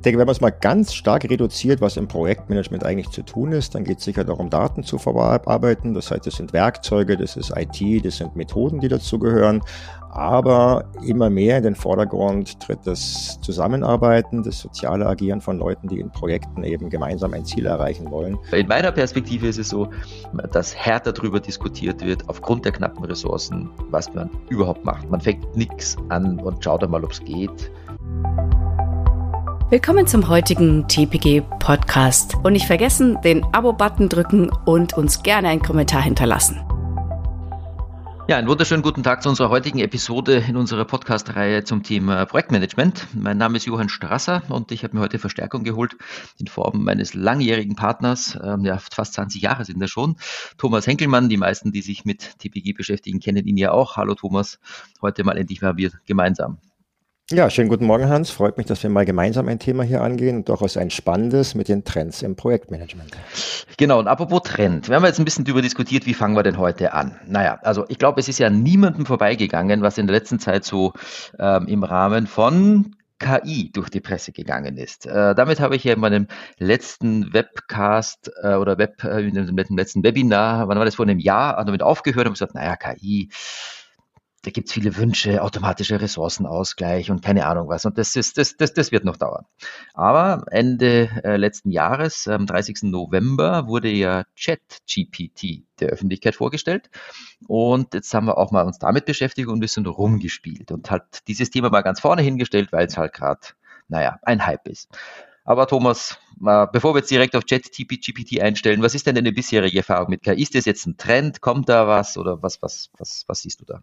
Ich denke, wenn man es mal ganz stark reduziert, was im Projektmanagement eigentlich zu tun ist, dann geht es sicher darum, Daten zu verarbeiten. Das heißt, das sind Werkzeuge, das ist IT, das sind Methoden, die dazugehören. Aber immer mehr in den Vordergrund tritt das Zusammenarbeiten, das soziale Agieren von Leuten, die in Projekten eben gemeinsam ein Ziel erreichen wollen. In meiner Perspektive ist es so, dass härter darüber diskutiert wird, aufgrund der knappen Ressourcen, was man überhaupt macht. Man fängt nichts an und schaut einmal, ob es geht. Willkommen zum heutigen TPG Podcast. Und nicht vergessen, den Abo-Button drücken und uns gerne einen Kommentar hinterlassen. Ja, einen wunderschönen guten Tag zu unserer heutigen Episode in unserer Podcast-Reihe zum Thema Projektmanagement. Mein Name ist Johann Strasser und ich habe mir heute Verstärkung geholt in Form meines langjährigen Partners, ähm, ja, fast 20 Jahre sind er schon, Thomas Henkelmann. Die meisten, die sich mit TPG beschäftigen, kennen ihn ja auch. Hallo Thomas, heute mal endlich mal wir gemeinsam. Ja, schönen guten Morgen, Hans. Freut mich, dass wir mal gemeinsam ein Thema hier angehen und durchaus ein spannendes mit den Trends im Projektmanagement. Genau, und apropos Trend. Wir haben jetzt ein bisschen darüber diskutiert, wie fangen wir denn heute an? Naja, also ich glaube, es ist ja niemandem vorbeigegangen, was in der letzten Zeit so ähm, im Rahmen von KI durch die Presse gegangen ist. Äh, damit habe ich ja in meinem letzten Webcast äh, oder Web, äh, in dem letzten Webinar, wann war das vor einem Jahr, damit aufgehört und gesagt, naja, KI, da gibt's viele Wünsche, automatischer Ressourcenausgleich und keine Ahnung was. Und das, ist, das, das, das wird noch dauern. Aber Ende äh, letzten Jahres, am 30. November, wurde ja ChatGPT der Öffentlichkeit vorgestellt. Und jetzt haben wir auch mal uns damit beschäftigt und ein bisschen rumgespielt und hat dieses Thema mal ganz vorne hingestellt, weil es halt gerade, naja, ein Hype ist. Aber Thomas, bevor wir jetzt direkt auf ChatGPT einstellen, was ist denn deine bisherige Erfahrung mit KI? Ist das jetzt ein Trend? Kommt da was oder was, was, was, was siehst du da?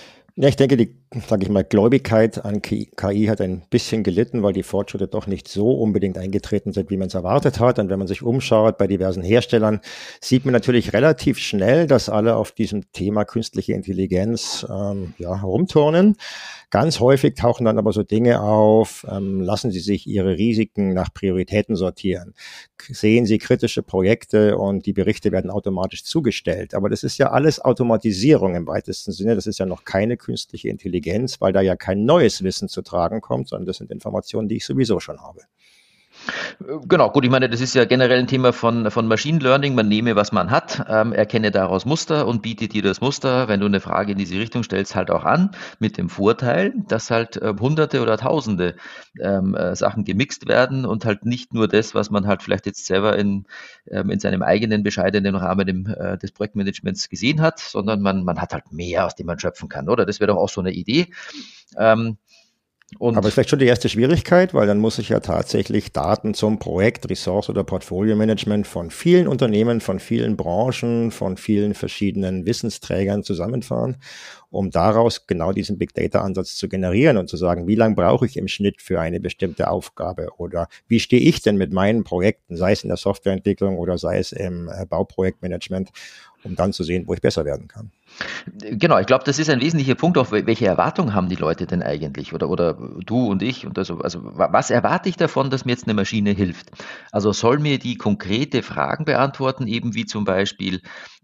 Ja, ich denke, die, sage ich mal, Gläubigkeit an KI hat ein bisschen gelitten, weil die Fortschritte doch nicht so unbedingt eingetreten sind, wie man es erwartet hat. Und wenn man sich umschaut bei diversen Herstellern, sieht man natürlich relativ schnell, dass alle auf diesem Thema künstliche Intelligenz ähm, ja, herumturnen. Ganz häufig tauchen dann aber so Dinge auf, ähm, lassen Sie sich Ihre Risiken nach Prioritäten sortieren. Sehen Sie kritische Projekte und die Berichte werden automatisch zugestellt. Aber das ist ja alles Automatisierung im weitesten Sinne. Das ist ja noch keine künstliche Intelligenz, weil da ja kein neues Wissen zu tragen kommt, sondern das sind Informationen, die ich sowieso schon habe. Genau, gut, ich meine, das ist ja generell ein Thema von, von Machine Learning. Man nehme, was man hat, ähm, erkenne daraus Muster und bietet dir das Muster, wenn du eine Frage in diese Richtung stellst, halt auch an. Mit dem Vorteil, dass halt äh, hunderte oder tausende ähm, äh, Sachen gemixt werden und halt nicht nur das, was man halt vielleicht jetzt selber in, ähm, in seinem eigenen bescheidenen Rahmen im, äh, des Projektmanagements gesehen hat, sondern man, man hat halt mehr, aus dem man schöpfen kann, oder? Das wäre doch auch so eine Idee. Ähm, und Aber vielleicht schon die erste Schwierigkeit, weil dann muss ich ja tatsächlich Daten zum Projekt, Ressource oder Portfolio-Management von vielen Unternehmen, von vielen Branchen, von vielen verschiedenen Wissensträgern zusammenfahren, um daraus genau diesen Big Data-Ansatz zu generieren und zu sagen, wie lange brauche ich im Schnitt für eine bestimmte Aufgabe oder wie stehe ich denn mit meinen Projekten, sei es in der Softwareentwicklung oder sei es im äh, Bauprojektmanagement, um dann zu sehen, wo ich besser werden kann. Genau, ich glaube, das ist ein wesentlicher Punkt, auch welche Erwartungen haben die Leute denn eigentlich oder, oder du und ich und also, also was erwarte ich davon, dass mir jetzt eine Maschine hilft? Also soll mir die konkrete Fragen beantworten, eben wie zum Beispiel,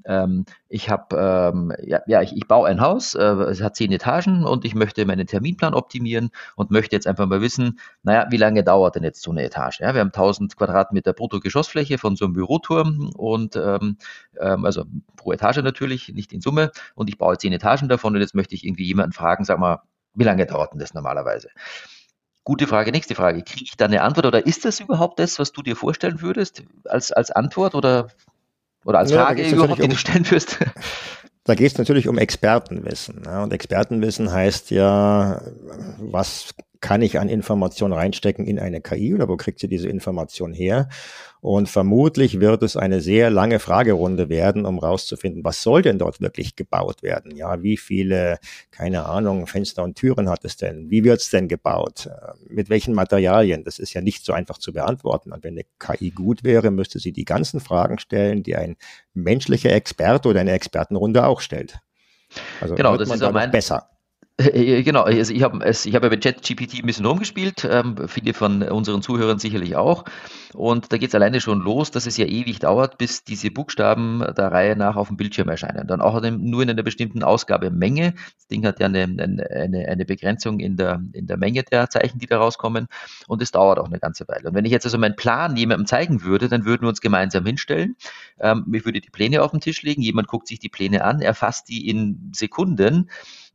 ähm, ich habe, ähm, ja, ja ich, ich baue ein Haus, äh, es hat zehn Etagen und ich möchte meinen Terminplan optimieren und möchte jetzt einfach mal wissen, naja, wie lange dauert denn jetzt so eine Etage? Ja, wir haben 1000 Quadratmeter Bruttogeschossfläche von so einem Büroturm und ähm, ähm, also pro Etage natürlich, nicht in Summe und ich baue zehn Etagen davon und jetzt möchte ich irgendwie jemanden fragen, sag mal, wie lange dauert denn das normalerweise? Gute Frage, nächste Frage. Kriege ich da eine Antwort oder ist das überhaupt das, was du dir vorstellen würdest als, als Antwort oder, oder als Frage ja, überhaupt, die du stellen wirst? Da geht es natürlich um Expertenwissen. Ja, und Expertenwissen heißt ja, was kann ich an Informationen reinstecken in eine KI oder wo kriegt sie diese Information her? Und vermutlich wird es eine sehr lange Fragerunde werden, um rauszufinden, was soll denn dort wirklich gebaut werden? Ja, wie viele, keine Ahnung, Fenster und Türen hat es denn? Wie wird es denn gebaut? Mit welchen Materialien? Das ist ja nicht so einfach zu beantworten. Und wenn eine KI gut wäre, müsste sie die ganzen Fragen stellen, die ein menschlicher Experte oder eine Expertenrunde auch stellt. Also genau, das ist auch mein, besser. Äh, genau, also ich habe ich hab ja bei ChatGPT ein bisschen rumgespielt, ähm, viele von unseren Zuhörern sicherlich auch. Und da geht es alleine schon los, dass es ja ewig dauert, bis diese Buchstaben der Reihe nach auf dem Bildschirm erscheinen. Dann auch nur in einer bestimmten Ausgabemenge. Das Ding hat ja eine, eine, eine Begrenzung in der, in der Menge der Zeichen, die da rauskommen. Und es dauert auch eine ganze Weile. Und wenn ich jetzt also meinen Plan jemandem zeigen würde, dann würden wir uns gemeinsam hinstellen. Ähm, ich würde die Pläne auf den Tisch legen, jemand guckt sich die Pläne an, erfasst die in Sekunden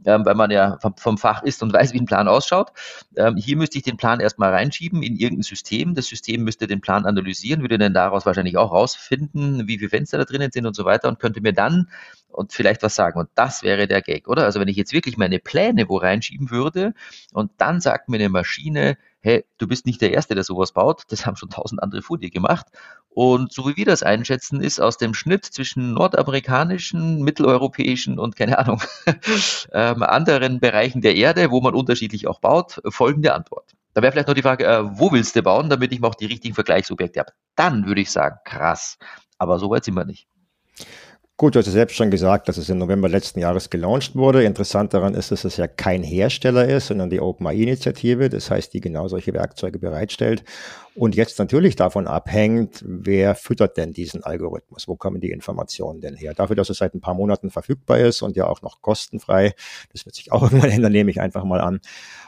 ähm, weil man ja vom, vom, Fach ist und weiß, wie ein Plan ausschaut. Ähm, hier müsste ich den Plan erstmal reinschieben in irgendein System. Das System müsste den Plan analysieren, würde dann daraus wahrscheinlich auch rausfinden, wie viele Fenster da drinnen sind und so weiter und könnte mir dann und vielleicht was sagen. Und das wäre der Gag, oder? Also wenn ich jetzt wirklich meine Pläne wo reinschieben würde und dann sagt mir eine Maschine, hey, du bist nicht der Erste, der sowas baut, das haben schon tausend andere vor dir gemacht. Und so wie wir das einschätzen, ist aus dem Schnitt zwischen nordamerikanischen, mitteleuropäischen und keine Ahnung, ähm, anderen Bereichen der Erde, wo man unterschiedlich auch baut, folgende Antwort. Da wäre vielleicht noch die Frage, äh, wo willst du bauen, damit ich mal auch die richtigen Vergleichsobjekte habe. Dann würde ich sagen, krass. Aber so weit sind wir nicht. Gut, du hast ja selbst schon gesagt, dass es im November letzten Jahres gelauncht wurde. Interessant daran ist, dass es ja kein Hersteller ist, sondern die OpenAI-Initiative, das heißt, die genau solche Werkzeuge bereitstellt. Und jetzt natürlich davon abhängt, wer füttert denn diesen Algorithmus? Wo kommen die Informationen denn her? Dafür, dass es seit ein paar Monaten verfügbar ist und ja auch noch kostenfrei, das wird sich auch irgendwann ändern, nehme ich einfach mal an,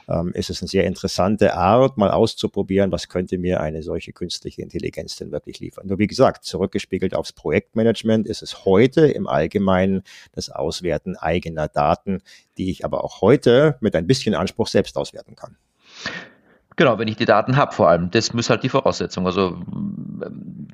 ähm, ist es eine sehr interessante Art, mal auszuprobieren, was könnte mir eine solche künstliche Intelligenz denn wirklich liefern. Nur wie gesagt, zurückgespiegelt aufs Projektmanagement ist es heute im Allgemeinen das Auswerten eigener Daten, die ich aber auch heute mit ein bisschen Anspruch selbst auswerten kann. Genau, wenn ich die Daten habe vor allem. Das muss halt die Voraussetzung. Also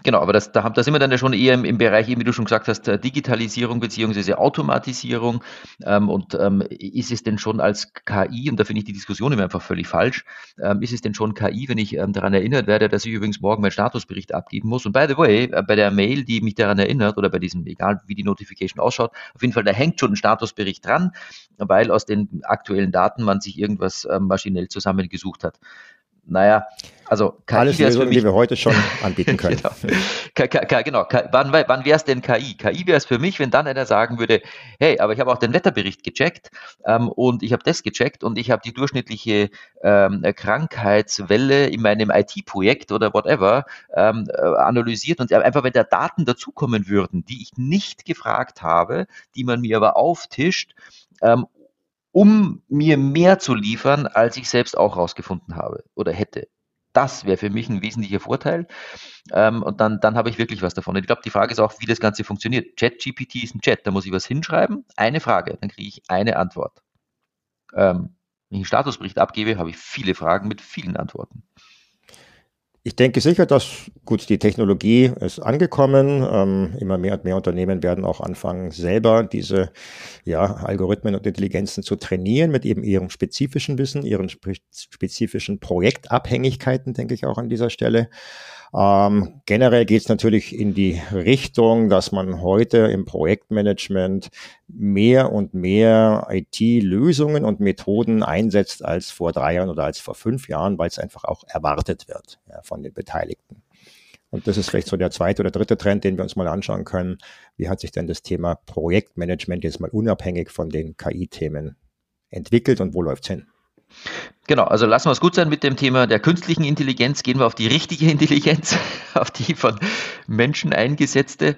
genau, aber das, da, da sind wir dann ja schon eher im, im Bereich, wie du schon gesagt hast, Digitalisierung beziehungsweise Automatisierung. Ähm, und ähm, ist es denn schon als KI, und da finde ich die Diskussion immer einfach völlig falsch, ähm, ist es denn schon KI, wenn ich ähm, daran erinnert werde, dass ich übrigens morgen meinen Statusbericht abgeben muss? Und by the way, äh, bei der Mail, die mich daran erinnert, oder bei diesem, egal wie die Notification ausschaut, auf jeden Fall, da hängt schon ein Statusbericht dran, weil aus den aktuellen Daten man sich irgendwas äh, maschinell zusammengesucht hat naja, also KI Alles Lösungen, mich, die wir heute schon anbieten können. genau, genau. wann, wann wäre es denn KI? KI wäre es für mich, wenn dann einer sagen würde, hey, aber ich habe auch den Wetterbericht gecheckt ähm, und ich habe das gecheckt und ich habe die durchschnittliche ähm, Krankheitswelle in meinem IT-Projekt oder whatever ähm, äh, analysiert und einfach, wenn da Daten dazukommen würden, die ich nicht gefragt habe, die man mir aber auftischt, ähm, um mir mehr zu liefern, als ich selbst auch rausgefunden habe oder hätte. Das wäre für mich ein wesentlicher Vorteil. Ähm, und dann, dann habe ich wirklich was davon. Und ich glaube, die Frage ist auch, wie das Ganze funktioniert. Chat-GPT ist ein Chat, da muss ich was hinschreiben, eine Frage, dann kriege ich eine Antwort. Ähm, wenn ich einen Statusbericht abgebe, habe ich viele Fragen mit vielen Antworten. Ich denke sicher, dass gut die Technologie ist angekommen. Ähm, immer mehr und mehr Unternehmen werden auch anfangen, selber diese ja, Algorithmen und Intelligenzen zu trainieren mit eben ihrem spezifischen Wissen, ihren spezifischen Projektabhängigkeiten, denke ich auch an dieser Stelle. Ähm, generell geht es natürlich in die Richtung, dass man heute im Projektmanagement mehr und mehr IT-Lösungen und Methoden einsetzt als vor drei Jahren oder als vor fünf Jahren, weil es einfach auch erwartet wird ja, von den Beteiligten. Und das ist vielleicht so der zweite oder dritte Trend, den wir uns mal anschauen können. Wie hat sich denn das Thema Projektmanagement jetzt mal unabhängig von den KI-Themen entwickelt und wo läuft's hin? Genau, also lassen wir es gut sein mit dem Thema der künstlichen Intelligenz. Gehen wir auf die richtige Intelligenz, auf die von Menschen eingesetzte.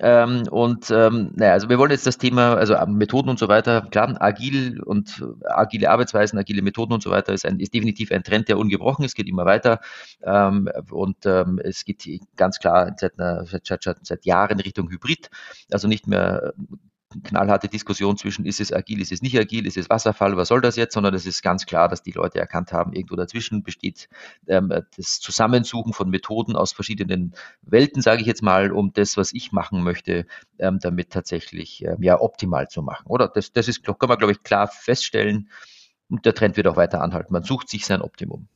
Ähm, und ähm, naja, also wir wollen jetzt das Thema, also ähm, Methoden und so weiter, klar, agil und agile Arbeitsweisen, agile Methoden und so weiter ist, ein, ist definitiv ein Trend, der ungebrochen ist, geht immer weiter. Ähm, und ähm, es geht ganz klar seit, einer, seit, seit Jahren Richtung Hybrid, also nicht mehr knallharte Diskussion zwischen, ist es agil, ist es nicht agil, ist es Wasserfall, was soll das jetzt, sondern es ist ganz klar, dass die Leute erkannt haben, irgendwo dazwischen besteht ähm, das Zusammensuchen von Methoden aus verschiedenen Welten, sage ich jetzt mal, um das, was ich machen möchte, ähm, damit tatsächlich ähm, ja optimal zu machen. Oder das, das ist, kann man, glaube ich, klar feststellen. Und der Trend wird auch weiter anhalten. Man sucht sich sein Optimum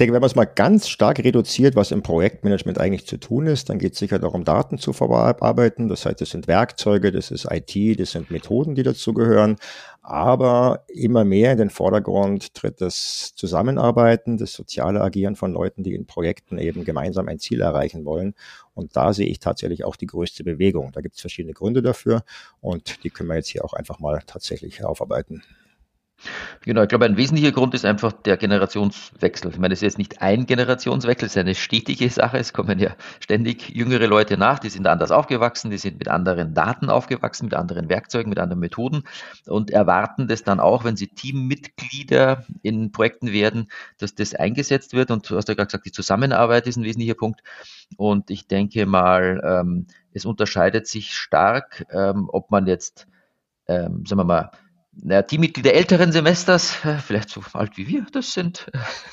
denke, wenn man es mal ganz stark reduziert, was im Projektmanagement eigentlich zu tun ist, dann geht es sicher darum, Daten zu verarbeiten. Das heißt, das sind Werkzeuge, das ist IT, das sind Methoden, die dazugehören. Aber immer mehr in den Vordergrund tritt das Zusammenarbeiten, das soziale Agieren von Leuten, die in Projekten eben gemeinsam ein Ziel erreichen wollen. Und da sehe ich tatsächlich auch die größte Bewegung. Da gibt es verschiedene Gründe dafür und die können wir jetzt hier auch einfach mal tatsächlich aufarbeiten. Genau, ich glaube, ein wesentlicher Grund ist einfach der Generationswechsel. Ich meine, es ist jetzt nicht ein Generationswechsel, es ist eine stetige Sache. Es kommen ja ständig jüngere Leute nach, die sind anders aufgewachsen, die sind mit anderen Daten aufgewachsen, mit anderen Werkzeugen, mit anderen Methoden und erwarten das dann auch, wenn sie Teammitglieder in Projekten werden, dass das eingesetzt wird. Und du hast ja gerade gesagt, die Zusammenarbeit ist ein wesentlicher Punkt. Und ich denke mal, ähm, es unterscheidet sich stark, ähm, ob man jetzt, ähm, sagen wir mal, naja, Teammitglieder älteren Semesters, äh, vielleicht so alt wie wir das sind.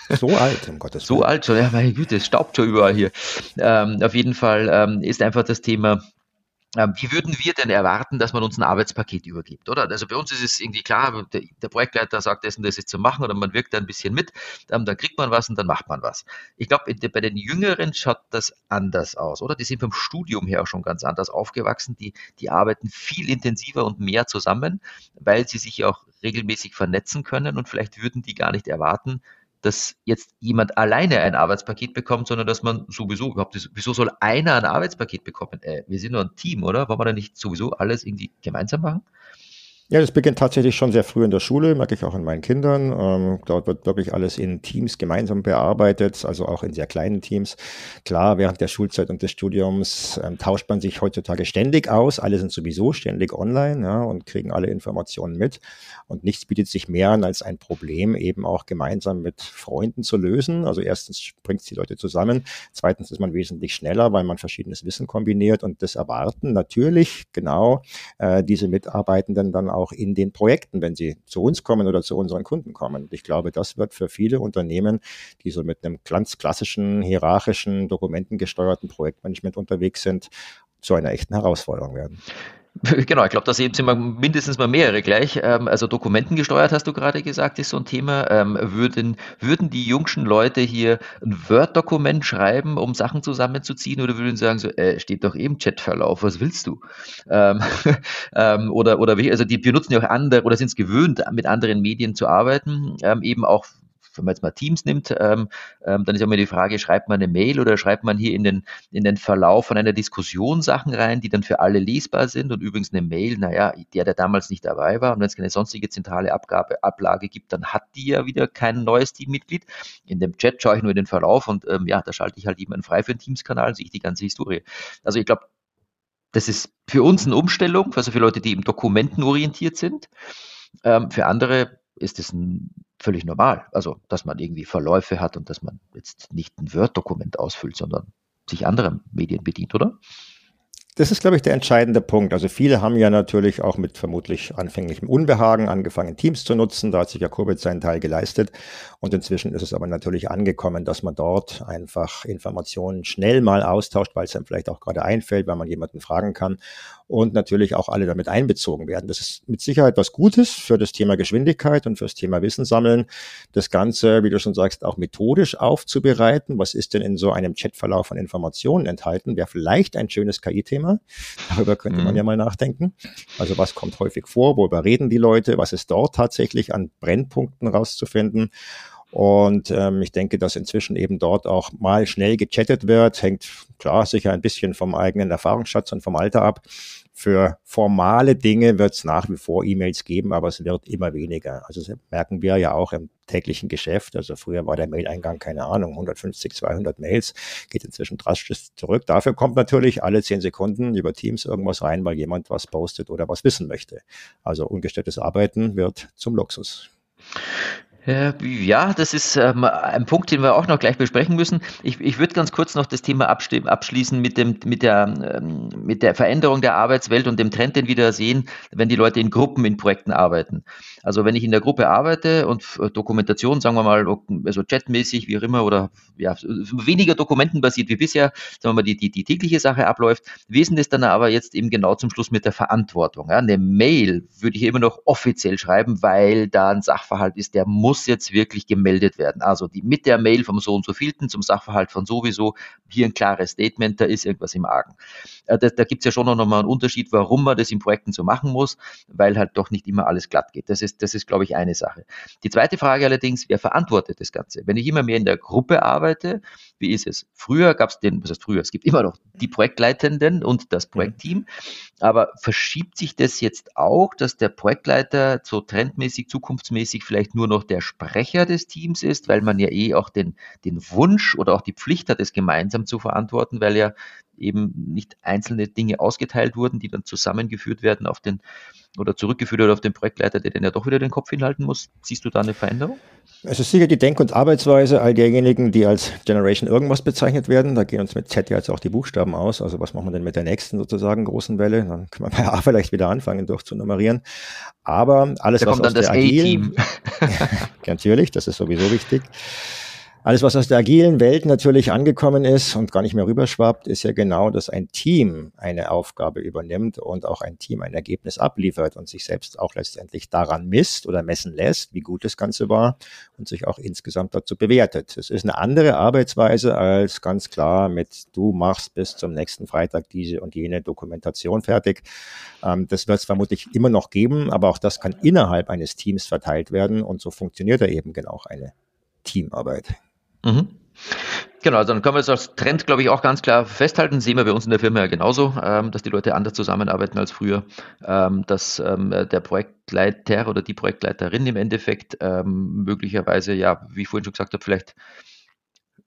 So alt, um Gottes Willen. So alt schon, ja, meine Güte, es staubt schon überall hier. Ähm, auf jeden Fall ähm, ist einfach das Thema wie würden wir denn erwarten, dass man uns ein Arbeitspaket übergibt, oder? Also bei uns ist es irgendwie klar, der, Projektleiter sagt, das und das ist zu machen oder man wirkt da ein bisschen mit, dann, dann kriegt man was und dann macht man was. Ich glaube, bei den Jüngeren schaut das anders aus, oder? Die sind vom Studium her auch schon ganz anders aufgewachsen. Die, die arbeiten viel intensiver und mehr zusammen, weil sie sich auch regelmäßig vernetzen können und vielleicht würden die gar nicht erwarten, dass jetzt jemand alleine ein Arbeitspaket bekommt, sondern dass man sowieso überhaupt, ist, wieso soll einer ein Arbeitspaket bekommen? Äh, wir sind nur ein Team, oder? Wollen wir da nicht sowieso alles irgendwie gemeinsam machen? Ja, das beginnt tatsächlich schon sehr früh in der Schule, merke ich auch in meinen Kindern. Ähm, dort wird wirklich alles in Teams gemeinsam bearbeitet, also auch in sehr kleinen Teams. Klar, während der Schulzeit und des Studiums ähm, tauscht man sich heutzutage ständig aus. Alle sind sowieso ständig online ja, und kriegen alle Informationen mit. Und nichts bietet sich mehr an, als ein Problem eben auch gemeinsam mit Freunden zu lösen. Also erstens bringt es die Leute zusammen. Zweitens ist man wesentlich schneller, weil man verschiedenes Wissen kombiniert und das erwarten natürlich genau äh, diese Mitarbeitenden dann auch in den Projekten, wenn sie zu uns kommen oder zu unseren Kunden kommen. Ich glaube, das wird für viele Unternehmen, die so mit einem ganz klassischen, hierarchischen, dokumentengesteuerten Projektmanagement unterwegs sind, zu einer echten Herausforderung werden. Genau, ich glaube, da sind wir mindestens mal mehrere gleich. Ähm, also dokumentengesteuert hast du gerade gesagt, ist so ein Thema. Ähm, würden, würden die jungschen Leute hier ein Word-Dokument schreiben, um Sachen zusammenzuziehen, oder würden sie sagen, so, äh, steht doch eben Chatverlauf, was willst du? Ähm, ähm, oder, oder also die benutzen ja auch andere oder sind es gewöhnt, mit anderen Medien zu arbeiten, ähm, eben auch wenn man jetzt mal Teams nimmt, ähm, ähm, dann ist immer die Frage, schreibt man eine Mail oder schreibt man hier in den, in den Verlauf von einer Diskussion Sachen rein, die dann für alle lesbar sind und übrigens eine Mail, naja, der, der damals nicht dabei war und wenn es keine sonstige zentrale Abgabe, Ablage gibt, dann hat die ja wieder kein neues Teammitglied. In dem Chat schaue ich nur in den Verlauf und ähm, ja, da schalte ich halt jemanden frei für den Teams-Kanal, sehe ich die ganze Historie. Also ich glaube, das ist für uns eine Umstellung, also für Leute, die eben dokumentenorientiert sind. Ähm, für andere ist es völlig normal. Also, dass man irgendwie Verläufe hat und dass man jetzt nicht ein Word-Dokument ausfüllt, sondern sich anderer Medien bedient, oder? Das ist, glaube ich, der entscheidende Punkt. Also viele haben ja natürlich auch mit vermutlich anfänglichem Unbehagen angefangen, Teams zu nutzen. Da hat sich ja Kurbitz seinen Teil geleistet. Und inzwischen ist es aber natürlich angekommen, dass man dort einfach Informationen schnell mal austauscht, weil es einem vielleicht auch gerade einfällt, weil man jemanden fragen kann und natürlich auch alle damit einbezogen werden. Das ist mit Sicherheit was Gutes für das Thema Geschwindigkeit und fürs Thema Wissen sammeln. Das Ganze, wie du schon sagst, auch methodisch aufzubereiten. Was ist denn in so einem Chatverlauf von Informationen enthalten? Wäre vielleicht ein schönes KI-Thema. Darüber könnte mhm. man ja mal nachdenken. Also was kommt häufig vor? Worüber reden die Leute? Was ist dort tatsächlich an Brennpunkten rauszufinden? Und ähm, ich denke, dass inzwischen eben dort auch mal schnell gechattet wird, hängt klar sicher ein bisschen vom eigenen Erfahrungsschatz und vom Alter ab. Für formale Dinge wird es nach wie vor E-Mails geben, aber es wird immer weniger. Also merken wir ja auch im täglichen Geschäft. Also früher war der Mail-Eingang, keine Ahnung, 150, 200 Mails, geht inzwischen drastisch zurück. Dafür kommt natürlich alle zehn Sekunden über Teams irgendwas rein, weil jemand was postet oder was wissen möchte. Also ungestelltes Arbeiten wird zum Luxus. Äh, ja, das ist ähm, ein Punkt, den wir auch noch gleich besprechen müssen. Ich, ich würde ganz kurz noch das Thema abschließen mit, dem, mit, der, ähm, mit der Veränderung der Arbeitswelt und dem Trend, den wir da sehen, wenn die Leute in Gruppen in Projekten arbeiten. Also wenn ich in der Gruppe arbeite und Dokumentation, sagen wir mal, also chatmäßig, wie auch immer, oder ja, weniger dokumentenbasiert wie bisher, sagen wir mal, die, die, die tägliche Sache abläuft, wesen es dann aber jetzt eben genau zum Schluss mit der Verantwortung. Ja. Eine Mail würde ich immer noch offiziell schreiben, weil da ein Sachverhalt ist, der muss muss jetzt wirklich gemeldet werden. Also die mit der Mail vom so und so vielten zum Sachverhalt von sowieso, hier ein klares Statement, da ist irgendwas im Argen. Äh, da da gibt es ja schon noch mal einen Unterschied, warum man das in Projekten so machen muss, weil halt doch nicht immer alles glatt geht. Das ist, das ist, glaube ich, eine Sache. Die zweite Frage allerdings, wer verantwortet das Ganze? Wenn ich immer mehr in der Gruppe arbeite, wie ist es? Früher gab es den, was heißt früher? Es gibt immer noch die Projektleitenden und das Projektteam. Aber verschiebt sich das jetzt auch, dass der Projektleiter so trendmäßig, zukunftsmäßig vielleicht nur noch der Sprecher des Teams ist, weil man ja eh auch den, den Wunsch oder auch die Pflicht hat, es gemeinsam zu verantworten, weil ja eben nicht einzelne Dinge ausgeteilt wurden, die dann zusammengeführt werden auf den oder zurückgeführt wird auf den Projektleiter, der dann ja doch wieder den Kopf hinhalten muss. Siehst du da eine Veränderung? Es ist sicher die Denk- und Arbeitsweise all derjenigen, die als Generation irgendwas bezeichnet werden. Da gehen uns mit Z jetzt auch die Buchstaben aus. Also was machen wir denn mit der nächsten sozusagen großen Welle? Dann können wir bei A vielleicht wieder anfangen durchzunummerieren. Aber alles, da was kommt dann das A-Team. natürlich, das ist sowieso wichtig. Alles, was aus der agilen Welt natürlich angekommen ist und gar nicht mehr rüberschwappt, ist ja genau, dass ein Team eine Aufgabe übernimmt und auch ein Team ein Ergebnis abliefert und sich selbst auch letztendlich daran misst oder messen lässt, wie gut das Ganze war und sich auch insgesamt dazu bewertet. Es ist eine andere Arbeitsweise als ganz klar mit du machst bis zum nächsten Freitag diese und jene Dokumentation fertig. Ähm, das wird es vermutlich immer noch geben, aber auch das kann innerhalb eines Teams verteilt werden und so funktioniert da eben genau eine Teamarbeit. Mhm. Genau, also dann können wir es als Trend, glaube ich, auch ganz klar festhalten. Sehen wir bei uns in der Firma ja genauso, ähm, dass die Leute anders zusammenarbeiten als früher, ähm, dass ähm, der Projektleiter oder die Projektleiterin im Endeffekt ähm, möglicherweise, ja, wie ich vorhin schon gesagt habe, vielleicht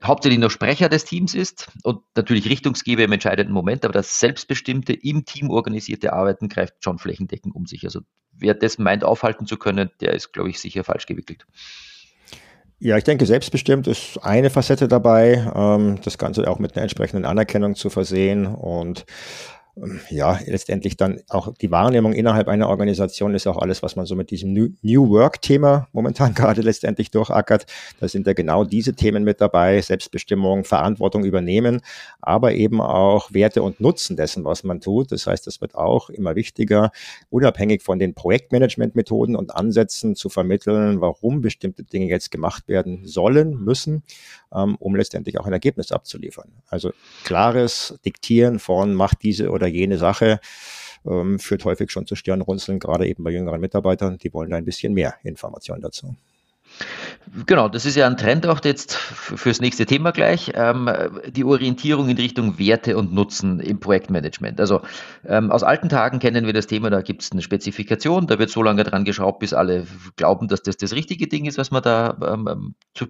hauptsächlich noch Sprecher des Teams ist und natürlich Richtungsgeber im entscheidenden Moment, aber das selbstbestimmte, im Team organisierte Arbeiten greift schon flächendeckend um sich. Also wer das meint, aufhalten zu können, der ist, glaube ich, sicher falsch gewickelt. Ja, ich denke, selbstbestimmt ist eine Facette dabei, ähm, das Ganze auch mit einer entsprechenden Anerkennung zu versehen und ja, letztendlich dann auch die Wahrnehmung innerhalb einer Organisation ist auch alles, was man so mit diesem New, Work-Thema momentan gerade letztendlich durchackert. Da sind ja genau diese Themen mit dabei, Selbstbestimmung, Verantwortung übernehmen, aber eben auch Werte und Nutzen dessen, was man tut. Das heißt, es wird auch immer wichtiger, unabhängig von den Projektmanagement-Methoden und Ansätzen zu vermitteln, warum bestimmte Dinge jetzt gemacht werden sollen, müssen, ähm, um letztendlich auch ein Ergebnis abzuliefern. Also klares Diktieren von macht diese oder jene Sache ähm, führt häufig schon zu Stirnrunzeln, gerade eben bei jüngeren Mitarbeitern. Die wollen da ein bisschen mehr Informationen dazu. Genau, das ist ja ein Trend auch jetzt fürs nächste Thema gleich, ähm, die Orientierung in Richtung Werte und Nutzen im Projektmanagement. Also ähm, aus alten Tagen kennen wir das Thema, da gibt es eine Spezifikation, da wird so lange dran geschraubt, bis alle glauben, dass das das richtige Ding ist, was man da ähm, ähm zu,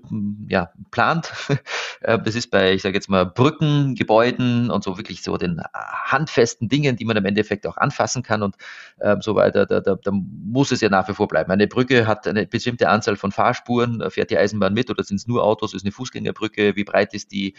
ja, plant. Äh, das ist bei, ich sage jetzt mal, Brücken, Gebäuden und so wirklich so den handfesten Dingen, die man im Endeffekt auch anfassen kann und äh, so weiter. Da, da, da muss es ja nach wie vor bleiben. Eine Brücke hat eine bestimmte Anzahl von Fahrspuren, fährt die Eisenbahn mit oder sind es nur Autos, ist eine Fußgängerbrücke, wie breit ist die,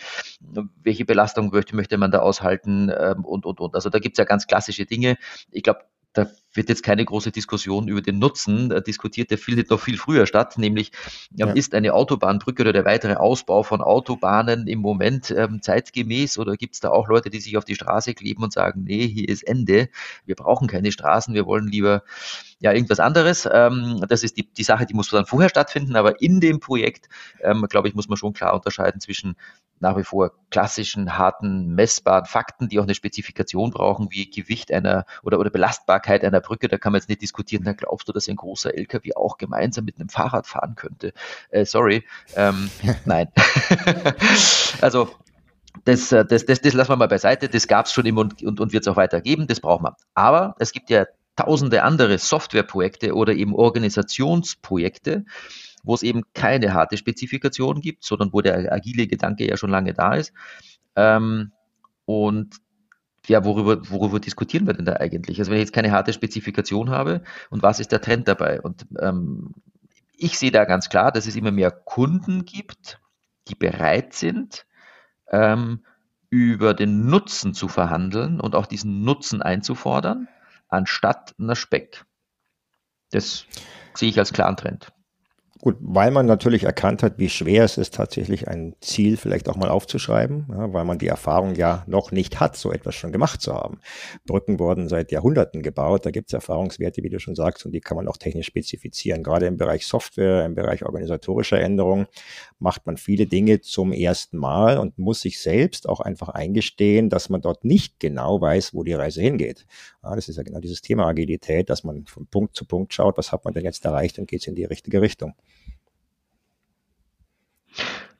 welche Belastung möchte, möchte man da aushalten ähm, und, und, und. Also da gibt es ja ganz klassische Dinge. Ich glaube, da wird jetzt keine große Diskussion über den Nutzen äh, diskutiert, der findet noch viel früher statt, nämlich ähm, ja. ist eine Autobahnbrücke oder der weitere Ausbau von Autobahnen im Moment ähm, zeitgemäß oder gibt es da auch Leute, die sich auf die Straße kleben und sagen, nee, hier ist Ende, wir brauchen keine Straßen, wir wollen lieber ja irgendwas anderes. Ähm, das ist die, die Sache, die muss dann vorher stattfinden, aber in dem Projekt, ähm, glaube ich, muss man schon klar unterscheiden zwischen nach wie vor klassischen, harten, messbaren Fakten, die auch eine Spezifikation brauchen, wie Gewicht einer oder, oder Belastbarkeit einer Brücke. Da kann man jetzt nicht diskutieren, da glaubst du, dass ein großer LKW auch gemeinsam mit einem Fahrrad fahren könnte. Äh, sorry, ähm, nein. also das, äh, das, das, das lassen wir mal beiseite. Das gab es schon immer und, und, und wird es auch weiter geben. Das brauchen wir. Aber es gibt ja tausende andere Softwareprojekte oder eben Organisationsprojekte, wo es eben keine harte Spezifikation gibt, sondern wo der agile Gedanke ja schon lange da ist. Ähm, und ja, worüber, worüber diskutieren wir denn da eigentlich? Also wenn ich jetzt keine harte Spezifikation habe und was ist der Trend dabei? Und ähm, ich sehe da ganz klar, dass es immer mehr Kunden gibt, die bereit sind, ähm, über den Nutzen zu verhandeln und auch diesen Nutzen einzufordern, anstatt einer Speck. Das sehe ich als klaren Trend. Gut, weil man natürlich erkannt hat, wie schwer es ist, tatsächlich ein Ziel vielleicht auch mal aufzuschreiben, ja, weil man die Erfahrung ja noch nicht hat, so etwas schon gemacht zu haben. Brücken wurden seit Jahrhunderten gebaut, da gibt es Erfahrungswerte, wie du schon sagst, und die kann man auch technisch spezifizieren. Gerade im Bereich Software, im Bereich organisatorischer Änderungen macht man viele Dinge zum ersten Mal und muss sich selbst auch einfach eingestehen, dass man dort nicht genau weiß, wo die Reise hingeht. Ja, das ist ja genau dieses Thema Agilität, dass man von Punkt zu Punkt schaut, was hat man denn jetzt erreicht und geht es in die richtige Richtung.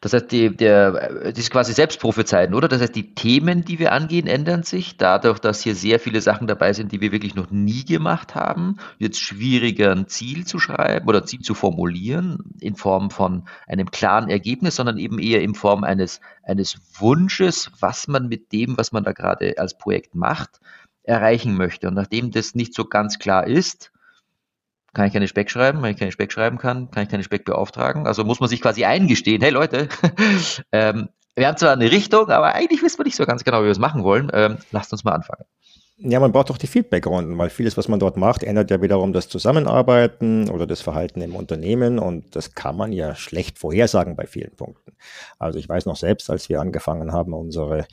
Das heißt, die, der, das ist quasi Selbstprophezeiten, oder? Das heißt, die Themen, die wir angehen, ändern sich. Dadurch, dass hier sehr viele Sachen dabei sind, die wir wirklich noch nie gemacht haben, es schwieriger, ein Ziel zu schreiben oder ein Ziel zu formulieren in Form von einem klaren Ergebnis, sondern eben eher in Form eines, eines Wunsches, was man mit dem, was man da gerade als Projekt macht, erreichen möchte. Und nachdem das nicht so ganz klar ist, kann ich keine Speck schreiben. Wenn ich keine Speck schreiben kann, kann ich keine Speck beauftragen. Also muss man sich quasi eingestehen, hey Leute, ähm, wir haben zwar eine Richtung, aber eigentlich wissen wir nicht so ganz genau, wie wir es machen wollen. Ähm, lasst uns mal anfangen. Ja, man braucht doch die Feedbackrunden, weil vieles, was man dort macht, ändert ja wiederum das Zusammenarbeiten oder das Verhalten im Unternehmen und das kann man ja schlecht vorhersagen bei vielen Punkten. Also ich weiß noch selbst, als wir angefangen haben, unsere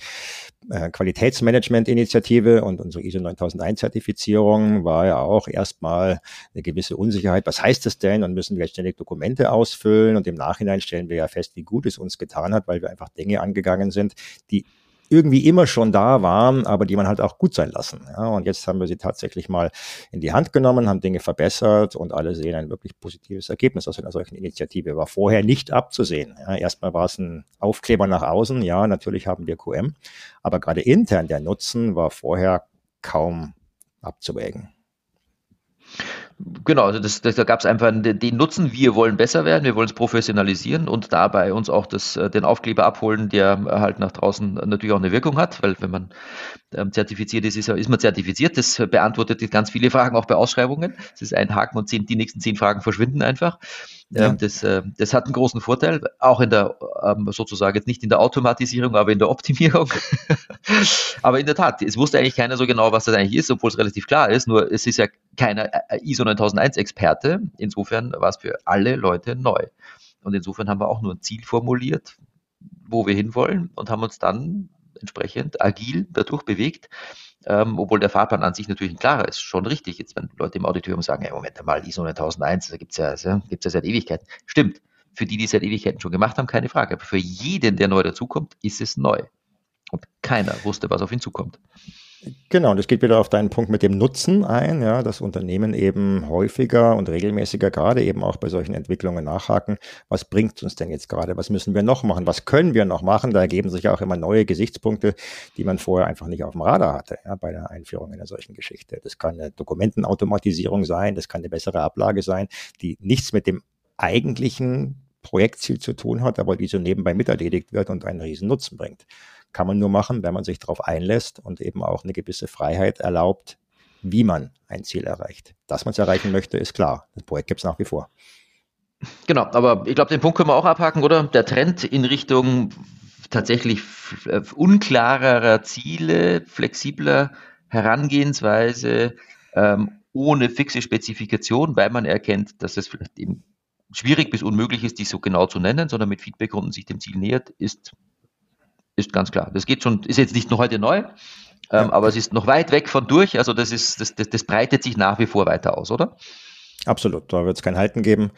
äh, Qualitätsmanagement-Initiative und unsere ISO 9001-Zertifizierung war ja auch erstmal eine gewisse Unsicherheit. Was heißt das denn? Und müssen wir ständig Dokumente ausfüllen und im Nachhinein stellen wir ja fest, wie gut es uns getan hat, weil wir einfach Dinge angegangen sind, die irgendwie immer schon da waren, aber die man halt auch gut sein lassen. Ja, und jetzt haben wir sie tatsächlich mal in die Hand genommen, haben Dinge verbessert und alle sehen ein wirklich positives Ergebnis aus einer solchen Initiative. War vorher nicht abzusehen. Ja, erstmal war es ein Aufkleber nach außen. Ja, natürlich haben wir QM, aber gerade intern der Nutzen war vorher kaum abzuwägen. Genau, also das, das, da gab es einfach den Nutzen, wir wollen besser werden, wir wollen es professionalisieren und dabei uns auch das, äh, den Aufkleber abholen, der halt nach draußen natürlich auch eine Wirkung hat, weil wenn man ähm, zertifiziert ist, ist, ist man zertifiziert. Das beantwortet ganz viele Fragen auch bei Ausschreibungen. Das ist ein Haken und zehn, die nächsten zehn Fragen verschwinden einfach. Ja. Ähm, das, äh, das hat einen großen Vorteil, auch in der, ähm, sozusagen jetzt nicht in der Automatisierung, aber in der Optimierung. aber in der Tat, es wusste eigentlich keiner so genau, was das eigentlich ist, obwohl es relativ klar ist, nur es ist ja keiner äh, ISO 9001 Experte. Insofern war es für alle Leute neu. Und insofern haben wir auch nur ein Ziel formuliert, wo wir hinwollen und haben uns dann entsprechend agil dadurch bewegt, ähm, obwohl der Fahrplan an sich natürlich ein klarer ist. Schon richtig, jetzt wenn Leute im Auditorium sagen, hey, Moment mal, ISO 9001, da gibt es ja, ja, ja seit Ewigkeiten. Stimmt, für die, die es seit Ewigkeiten schon gemacht haben, keine Frage. Aber für jeden, der neu dazukommt, ist es neu. Und keiner wusste, was auf ihn zukommt. Genau, und es geht wieder auf deinen Punkt mit dem Nutzen ein, ja, dass Unternehmen eben häufiger und regelmäßiger gerade eben auch bei solchen Entwicklungen nachhaken. Was bringt uns denn jetzt gerade? Was müssen wir noch machen? Was können wir noch machen? Da ergeben sich ja auch immer neue Gesichtspunkte, die man vorher einfach nicht auf dem Radar hatte, ja, bei der Einführung einer solchen Geschichte. Das kann eine Dokumentenautomatisierung sein, das kann eine bessere Ablage sein, die nichts mit dem eigentlichen Projektziel zu tun hat, aber die so nebenbei miterledigt wird und einen riesen Nutzen bringt kann man nur machen, wenn man sich darauf einlässt und eben auch eine gewisse Freiheit erlaubt, wie man ein Ziel erreicht. Dass man es erreichen möchte, ist klar. Das Projekt gibt es nach wie vor. Genau, aber ich glaube, den Punkt können wir auch abhaken, oder? Der Trend in Richtung tatsächlich unklarerer Ziele, flexibler Herangehensweise, ähm, ohne fixe Spezifikation, weil man erkennt, dass es vielleicht eben schwierig bis unmöglich ist, die so genau zu nennen, sondern mit Feedbackrunden sich dem Ziel nähert, ist ist ganz klar. Das geht schon, ist jetzt nicht noch heute neu, ähm, aber es ist noch weit weg von durch. Also das ist, das, das, das breitet sich nach wie vor weiter aus, oder? Absolut, da wird es kein Halten geben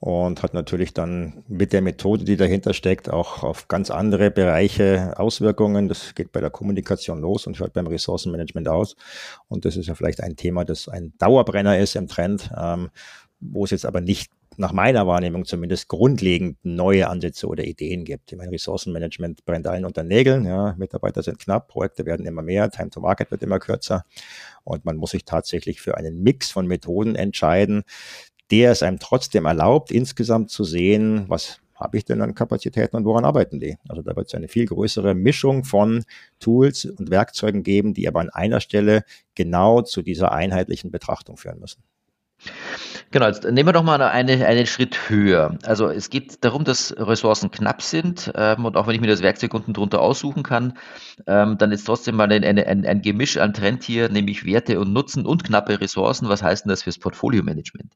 und hat natürlich dann mit der Methode, die dahinter steckt, auch auf ganz andere Bereiche Auswirkungen. Das geht bei der Kommunikation los und hört beim Ressourcenmanagement aus. Und das ist ja vielleicht ein Thema, das ein Dauerbrenner ist im Trend, ähm, wo es jetzt aber nicht nach meiner Wahrnehmung zumindest grundlegend neue Ansätze oder Ideen gibt. Ich meine, Ressourcenmanagement brennt allen unter Nägeln. Ja, Mitarbeiter sind knapp, Projekte werden immer mehr, Time to Market wird immer kürzer und man muss sich tatsächlich für einen Mix von Methoden entscheiden, der es einem trotzdem erlaubt, insgesamt zu sehen, was habe ich denn an Kapazitäten und woran arbeiten die? Also da wird es eine viel größere Mischung von Tools und Werkzeugen geben, die aber an einer Stelle genau zu dieser einheitlichen Betrachtung führen müssen. Genau, jetzt nehmen wir doch mal eine, einen Schritt höher. Also es geht darum, dass Ressourcen knapp sind ähm, und auch wenn ich mir das Werkzeug unten drunter aussuchen kann, ähm, dann ist trotzdem mal ein, ein, ein Gemisch an Trend hier, nämlich Werte und Nutzen und knappe Ressourcen. Was heißt denn das fürs Portfolio-Management?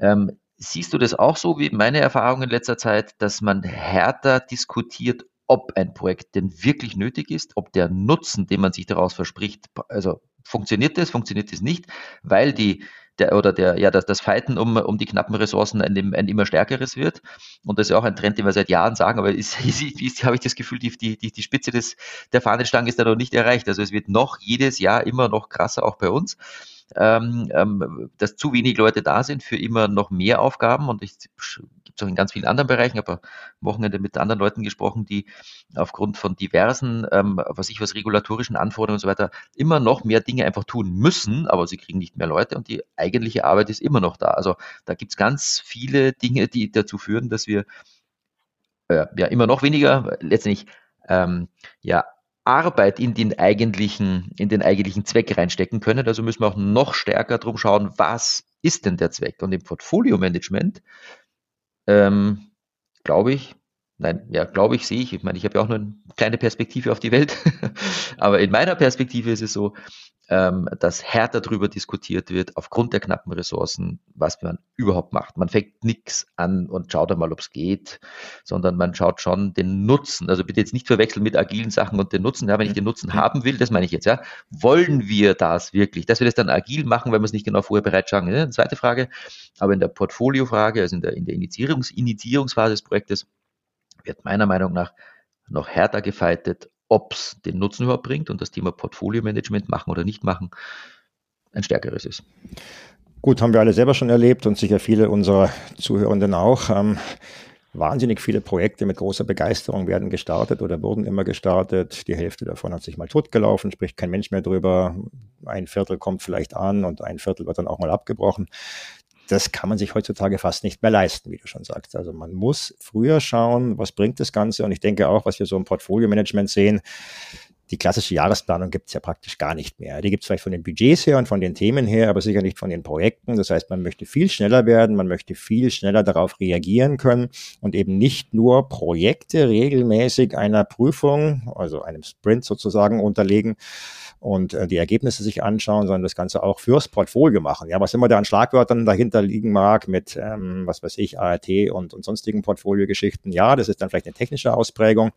Ähm, Siehst du das auch so wie meine Erfahrung in letzter Zeit, dass man härter diskutiert, ob ein Projekt denn wirklich nötig ist, ob der Nutzen, den man sich daraus verspricht, also funktioniert das, funktioniert das nicht, weil die der oder der, ja, das, das Fighten um, um die knappen Ressourcen ein, ein immer stärkeres wird. Und das ist ja auch ein Trend, den wir seit Jahren sagen, aber ist, ist, ist, habe ich das Gefühl, die, die, die Spitze des, der Fahnenstange ist da noch nicht erreicht. Also es wird noch jedes Jahr immer noch krasser, auch bei uns ähm, ähm, dass zu wenig Leute da sind für immer noch mehr Aufgaben und ich gibt es auch in ganz vielen anderen Bereichen, aber Wochenende mit anderen Leuten gesprochen, die aufgrund von diversen, ähm, was ich was regulatorischen Anforderungen und so weiter immer noch mehr Dinge einfach tun müssen, aber sie kriegen nicht mehr Leute und die eigentliche Arbeit ist immer noch da. Also da gibt es ganz viele Dinge, die dazu führen, dass wir äh, ja immer noch weniger letztendlich ähm, ja Arbeit in den eigentlichen, in den eigentlichen Zweck reinstecken können. Also müssen wir auch noch stärker drum schauen, was ist denn der Zweck? Und im Portfolio-Management, ähm, glaube ich, nein, ja, glaube ich, sehe ich, ich meine, ich habe ja auch nur eine kleine Perspektive auf die Welt, aber in meiner Perspektive ist es so, ähm, dass härter darüber diskutiert wird, aufgrund der knappen Ressourcen, was man überhaupt macht. Man fängt nichts an und schaut einmal, ob es geht, sondern man schaut schon den Nutzen. Also bitte jetzt nicht verwechseln mit agilen Sachen und den Nutzen. Ja, wenn ich den Nutzen mhm. haben will, das meine ich jetzt, ja, wollen wir das wirklich? Dass wir das dann agil machen, wenn wir es nicht genau vorher bereitschauen. Ja, eine zweite Frage. Aber in der Portfoliofrage, also in der, in der Initiierungs Initiierungsphase des Projektes, wird meiner Meinung nach noch härter gefeitet, ob es den Nutzen überhaupt bringt und das Thema Portfolio-Management machen oder nicht machen ein stärkeres ist. Gut, haben wir alle selber schon erlebt und sicher viele unserer Zuhörenden auch. Ähm, wahnsinnig viele Projekte mit großer Begeisterung werden gestartet oder wurden immer gestartet. Die Hälfte davon hat sich mal totgelaufen, spricht kein Mensch mehr drüber. Ein Viertel kommt vielleicht an und ein Viertel wird dann auch mal abgebrochen das kann man sich heutzutage fast nicht mehr leisten, wie du schon sagst. Also man muss früher schauen, was bringt das Ganze. Und ich denke auch, was wir so im Portfolio-Management sehen, die klassische Jahresplanung gibt es ja praktisch gar nicht mehr. Die gibt es vielleicht von den Budgets her und von den Themen her, aber sicher nicht von den Projekten. Das heißt, man möchte viel schneller werden, man möchte viel schneller darauf reagieren können und eben nicht nur Projekte regelmäßig einer Prüfung, also einem Sprint sozusagen unterlegen, und äh, die Ergebnisse sich anschauen, sondern das Ganze auch fürs Portfolio machen. Ja, was immer da an Schlagwörtern dahinter liegen mag mit, ähm, was weiß ich, ART und, und sonstigen Portfoliogeschichten. Ja, das ist dann vielleicht eine technische Ausprägung,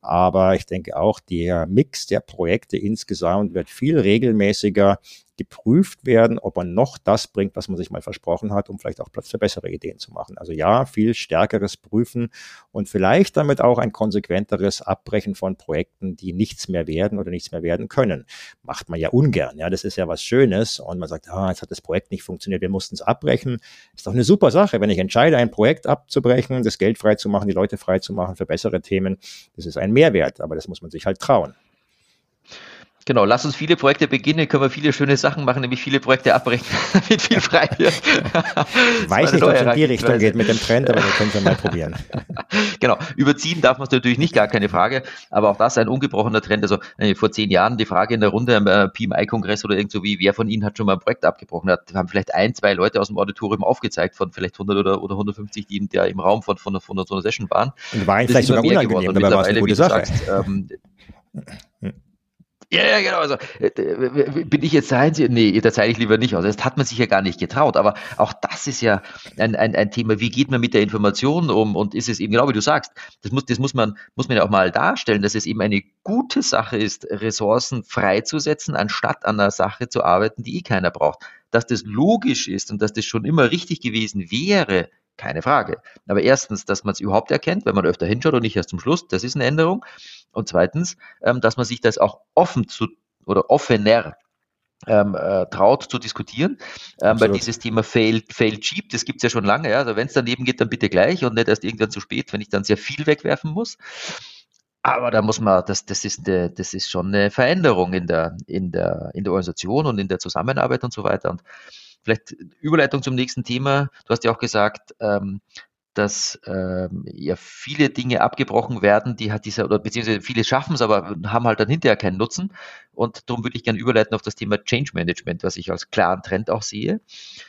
aber ich denke auch, der Mix der Projekte insgesamt wird viel regelmäßiger geprüft werden, ob man noch das bringt, was man sich mal versprochen hat, um vielleicht auch Platz für bessere Ideen zu machen. Also ja, viel stärkeres Prüfen und vielleicht damit auch ein konsequenteres Abbrechen von Projekten, die nichts mehr werden oder nichts mehr werden können. Macht man ja ungern. Ja, das ist ja was Schönes und man sagt, ah, jetzt hat das Projekt nicht funktioniert, wir mussten es abbrechen. Ist doch eine super Sache, wenn ich entscheide, ein Projekt abzubrechen, das Geld frei zu machen, die Leute frei zu machen für bessere Themen. Das ist ein Mehrwert, aber das muss man sich halt trauen. Genau, lass uns viele Projekte beginnen, können wir viele schöne Sachen machen, nämlich viele Projekte abbrechen, damit viel frei wird. Weiß nicht, ob es in die Richtung geht mit dem Trend, aber wir können es ja mal probieren. genau, überziehen darf man es natürlich nicht, gar keine Frage, aber auch das ein ungebrochener Trend. Also äh, vor zehn Jahren die Frage in der Runde am äh, PMI-Kongress oder irgend so wie, wer von Ihnen hat schon mal ein Projekt abgebrochen? Da haben vielleicht ein, zwei Leute aus dem Auditorium aufgezeigt von vielleicht 100 oder, oder 150, die in der, im Raum von, von, von so einer Session waren. Und war ihnen vielleicht sogar unangenehm, dabei war es eine gute Sache. Sagst, ähm, ja, ja, genau. Also äh, bin ich jetzt der Einzige? Nee, da zeige ich lieber nicht aus. Das hat man sich ja gar nicht getraut. Aber auch das ist ja ein, ein, ein Thema. Wie geht man mit der Information um? Und ist es eben genau wie du sagst, das muss, das muss man, muss man ja auch mal darstellen, dass es eben eine gute Sache ist, Ressourcen freizusetzen, anstatt an einer Sache zu arbeiten, die eh keiner braucht. Dass das logisch ist und dass das schon immer richtig gewesen wäre, keine Frage. Aber erstens, dass man es überhaupt erkennt, wenn man öfter hinschaut und nicht erst zum Schluss, das ist eine Änderung. Und zweitens, ähm, dass man sich das auch offen zu oder offener ähm, äh, traut zu diskutieren, ähm, weil dieses Thema Fail, Fail Cheap, das gibt's ja schon lange. Ja? Also wenn es daneben geht, dann bitte gleich und nicht erst irgendwann zu spät, wenn ich dann sehr viel wegwerfen muss. Aber da muss man, das, das, ist eine, das ist schon eine Veränderung in der, in, der, in der Organisation und in der Zusammenarbeit und so weiter. Und vielleicht Überleitung zum nächsten Thema. Du hast ja auch gesagt, ähm, dass ähm, ja viele Dinge abgebrochen werden, die hat dieser, oder beziehungsweise viele schaffen es, aber haben halt dann hinterher keinen Nutzen. Und darum würde ich gerne überleiten auf das Thema Change Management, was ich als klaren Trend auch sehe.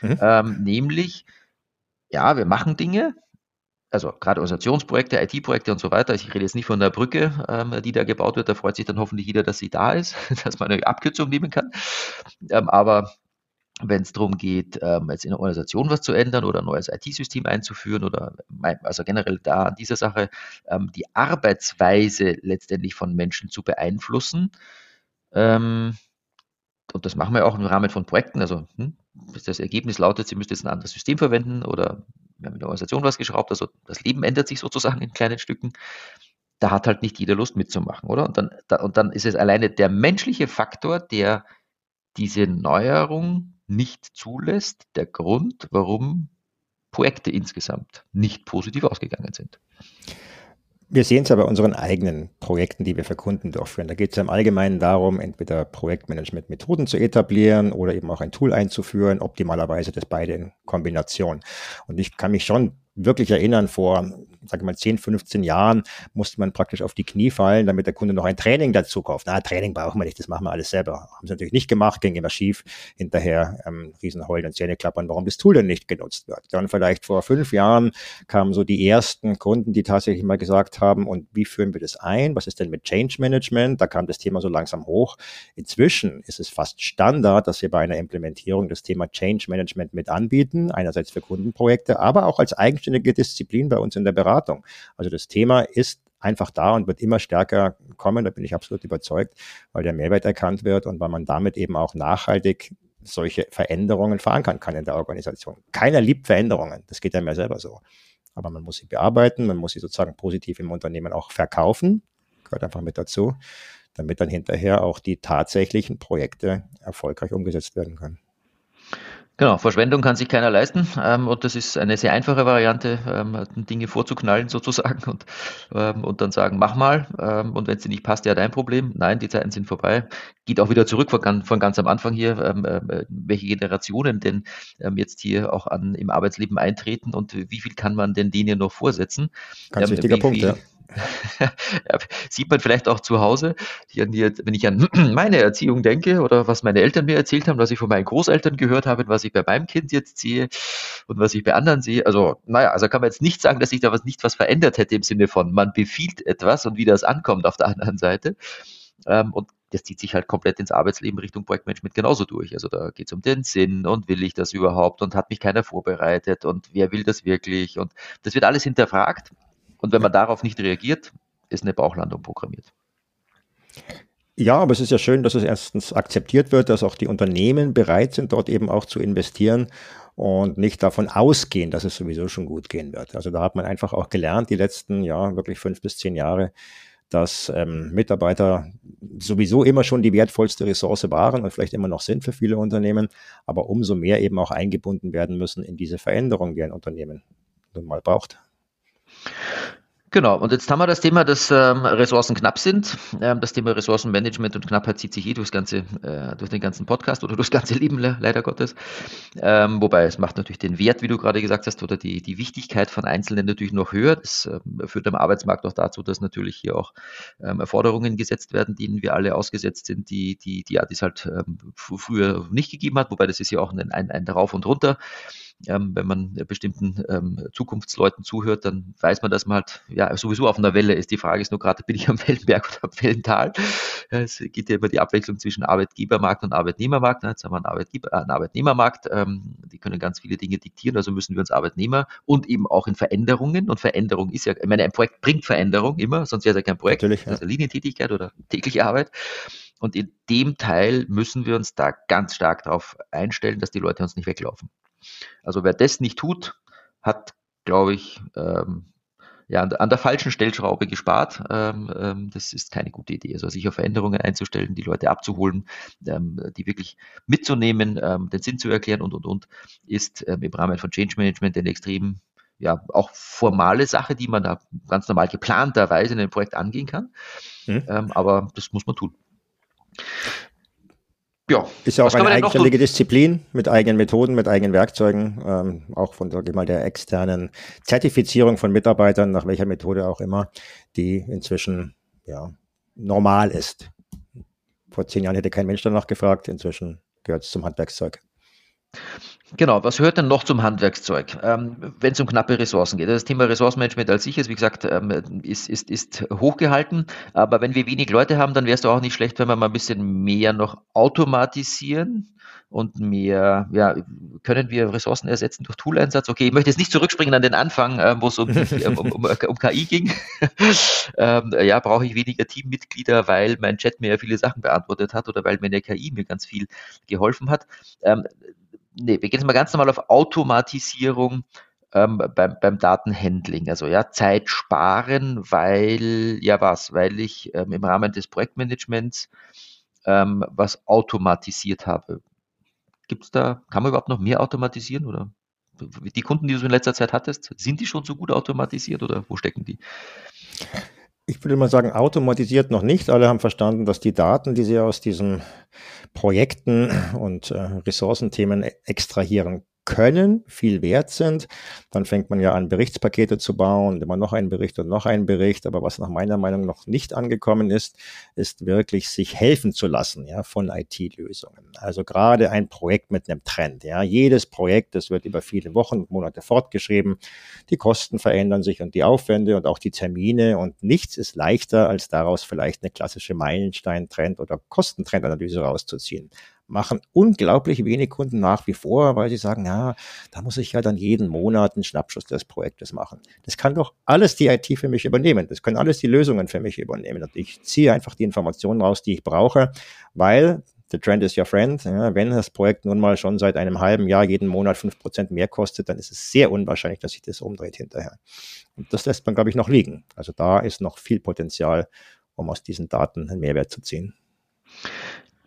Mhm. Ähm, nämlich, ja, wir machen Dinge, also gerade Organisationsprojekte, IT-Projekte und so weiter. Ich rede jetzt nicht von der Brücke, ähm, die da gebaut wird. Da freut sich dann hoffentlich jeder, dass sie da ist, dass man eine Abkürzung nehmen kann. Ähm, aber wenn es darum geht, ähm, jetzt in der Organisation was zu ändern oder ein neues IT-System einzuführen oder also generell da an dieser Sache ähm, die Arbeitsweise letztendlich von Menschen zu beeinflussen. Ähm, und das machen wir auch im Rahmen von Projekten. Also hm, das Ergebnis lautet, Sie müssen jetzt ein anderes System verwenden oder wir haben in der Organisation was geschraubt. Also das Leben ändert sich sozusagen in kleinen Stücken. Da hat halt nicht jeder Lust mitzumachen, oder? Und dann, da, und dann ist es alleine der menschliche Faktor, der diese Neuerung nicht zulässt, der Grund, warum Projekte insgesamt nicht positiv ausgegangen sind. Wir sehen es ja bei unseren eigenen Projekten, die wir für Kunden durchführen. Da geht es ja im Allgemeinen darum, entweder Projektmanagement-Methoden zu etablieren oder eben auch ein Tool einzuführen, optimalerweise das beide in Kombination. Und ich kann mich schon wirklich erinnern, vor, sage mal, 10, 15 Jahren musste man praktisch auf die Knie fallen, damit der Kunde noch ein Training dazu kauft. Na, Training brauchen wir nicht, das machen wir alles selber. Haben sie natürlich nicht gemacht, ging immer schief. Hinterher ähm, Riesenheulen und Zähne klappern, warum das Tool denn nicht genutzt wird. Dann vielleicht vor fünf Jahren kamen so die ersten Kunden, die tatsächlich mal gesagt haben, und wie führen wir das ein? Was ist denn mit Change Management? Da kam das Thema so langsam hoch. Inzwischen ist es fast Standard, dass wir bei einer Implementierung das Thema Change Management mit anbieten, einerseits für Kundenprojekte, aber auch als eigenständige eigenständige Disziplin bei uns in der Beratung. Also das Thema ist einfach da und wird immer stärker kommen, da bin ich absolut überzeugt, weil der Mehrwert erkannt wird und weil man damit eben auch nachhaltig solche Veränderungen verankern kann in der Organisation. Keiner liebt Veränderungen, das geht ja mir selber so. Aber man muss sie bearbeiten, man muss sie sozusagen positiv im Unternehmen auch verkaufen, gehört einfach mit dazu, damit dann hinterher auch die tatsächlichen Projekte erfolgreich umgesetzt werden können. Genau, Verschwendung kann sich keiner leisten ähm, und das ist eine sehr einfache Variante, ähm, Dinge vorzuknallen sozusagen und, ähm, und dann sagen, mach mal ähm, und wenn es dir nicht passt, ja dein Problem. Nein, die Zeiten sind vorbei. Geht auch wieder zurück von, von ganz am Anfang hier, ähm, äh, welche Generationen denn ähm, jetzt hier auch an, im Arbeitsleben eintreten und wie viel kann man denn denen noch vorsetzen? Ganz wichtiger Punkt, viel, ja Sieht man vielleicht auch zu Hause, wenn ich an meine Erziehung denke oder was meine Eltern mir erzählt haben, was ich von meinen Großeltern gehört habe, was ich bei meinem Kind jetzt sehe und was ich bei anderen sehe. Also, naja, also kann man jetzt nicht sagen, dass sich da was nicht was verändert hätte im Sinne von, man befiehlt etwas und wie das ankommt auf der anderen Seite. Ähm, und das zieht sich halt komplett ins Arbeitsleben Richtung Projektmanagement genauso durch. Also da geht es um den Sinn und will ich das überhaupt und hat mich keiner vorbereitet und wer will das wirklich und das wird alles hinterfragt und wenn man darauf nicht reagiert, ist eine Bauchlandung programmiert. Ja, aber es ist ja schön, dass es erstens akzeptiert wird, dass auch die Unternehmen bereit sind, dort eben auch zu investieren und nicht davon ausgehen, dass es sowieso schon gut gehen wird. Also da hat man einfach auch gelernt, die letzten, ja, wirklich fünf bis zehn Jahre, dass ähm, Mitarbeiter sowieso immer schon die wertvollste Ressource waren und vielleicht immer noch sind für viele Unternehmen, aber umso mehr eben auch eingebunden werden müssen in diese Veränderung, die ein Unternehmen nun mal braucht. Genau, und jetzt haben wir das Thema, dass ähm, Ressourcen knapp sind. Ähm, das Thema Ressourcenmanagement und Knappheit zieht sich eh durchs ganze, äh, durch den ganzen Podcast oder durchs ganze Leben, le leider Gottes. Ähm, wobei es macht natürlich den Wert, wie du gerade gesagt hast, oder die, die Wichtigkeit von Einzelnen natürlich noch höher. Das ähm, führt am Arbeitsmarkt auch dazu, dass natürlich hier auch ähm, Forderungen gesetzt werden, denen wir alle ausgesetzt sind, die, die, die Adis halt ähm, früher nicht gegeben hat. Wobei das ist ja auch ein, ein, ein Darauf und Runter ähm, wenn man bestimmten ähm, Zukunftsleuten zuhört, dann weiß man, dass man halt ja sowieso auf einer Welle ist. Die Frage ist nur gerade, bin ich am Wellenberg oder am Wellental? Es geht ja immer die Abwechslung zwischen Arbeitgebermarkt und Arbeitnehmermarkt. Jetzt haben wir einen, Arbeitgeber, äh, einen Arbeitnehmermarkt, ähm, die können ganz viele Dinge diktieren, also müssen wir uns Arbeitnehmer und eben auch in Veränderungen. Und Veränderung ist ja, ich meine, ein Projekt bringt Veränderung immer, sonst wäre es ja kein Projekt. Natürlich, ja. Das ist eine Linientätigkeit oder tägliche Arbeit. Und in dem Teil müssen wir uns da ganz stark darauf einstellen, dass die Leute uns nicht weglaufen. Also wer das nicht tut, hat, glaube ich, ähm, ja, an der falschen Stellschraube gespart. Ähm, ähm, das ist keine gute Idee. Also sich auf Veränderungen einzustellen, die Leute abzuholen, ähm, die wirklich mitzunehmen, ähm, den Sinn zu erklären und, und, und, ist ähm, im Rahmen von Change Management eine extrem, ja, auch formale Sache, die man da ganz normal geplanterweise in einem Projekt angehen kann. Mhm. Aber das muss man tun. Ja. Ist ja auch eine eigenständige Disziplin mit eigenen Methoden, mit eigenen Werkzeugen, ähm, auch von, sag ich mal, der externen Zertifizierung von Mitarbeitern, nach welcher Methode auch immer, die inzwischen, ja, normal ist. Vor zehn Jahren hätte kein Mensch danach gefragt, inzwischen gehört es zum Handwerkszeug. Genau, was hört denn noch zum Handwerkszeug, ähm, wenn es um knappe Ressourcen geht? Das Thema Ressourcenmanagement als sicher, wie gesagt, ähm, ist, ist, ist hochgehalten. Aber wenn wir wenig Leute haben, dann wäre es doch auch nicht schlecht, wenn wir mal ein bisschen mehr noch automatisieren und mehr, ja, können wir Ressourcen ersetzen durch Tooleinsatz? Okay, ich möchte jetzt nicht zurückspringen an den Anfang, äh, wo es um, um, um, um, KI ging. ähm, ja, brauche ich weniger Teammitglieder, weil mein Chat mir ja viele Sachen beantwortet hat oder weil meine KI mir ganz viel geholfen hat. Ähm, nee, wir gehen jetzt mal ganz normal auf Automatisierung ähm, beim, beim Datenhandling. Also ja, Zeit sparen, weil, ja was, weil ich ähm, im Rahmen des Projektmanagements ähm, was automatisiert habe. Gibt es da, kann man überhaupt noch mehr automatisieren oder die Kunden, die du in letzter Zeit hattest, sind die schon so gut automatisiert oder wo stecken die? Ich würde mal sagen, automatisiert noch nicht. Alle haben verstanden, dass die Daten, die sie aus diesen Projekten und äh, Ressourcenthemen extrahieren können, viel wert sind. Dann fängt man ja an, Berichtspakete zu bauen, immer noch einen Bericht und noch einen Bericht. Aber was nach meiner Meinung noch nicht angekommen ist, ist wirklich sich helfen zu lassen, ja, von IT-Lösungen. Also gerade ein Projekt mit einem Trend, ja. Jedes Projekt, das wird über viele Wochen und Monate fortgeschrieben. Die Kosten verändern sich und die Aufwände und auch die Termine und nichts ist leichter, als daraus vielleicht eine klassische Meilenstein-Trend oder Kostentrendanalyse rauszuziehen machen unglaublich wenig Kunden nach wie vor, weil sie sagen, ja, da muss ich ja dann jeden Monat einen Schnappschuss des Projektes machen. Das kann doch alles die IT für mich übernehmen. Das können alles die Lösungen für mich übernehmen. Und ich ziehe einfach die Informationen raus, die ich brauche, weil The Trend is your friend. Ja, wenn das Projekt nun mal schon seit einem halben Jahr jeden Monat fünf Prozent mehr kostet, dann ist es sehr unwahrscheinlich, dass sich das umdreht hinterher. Und das lässt man, glaube ich, noch liegen. Also da ist noch viel Potenzial, um aus diesen Daten einen Mehrwert zu ziehen.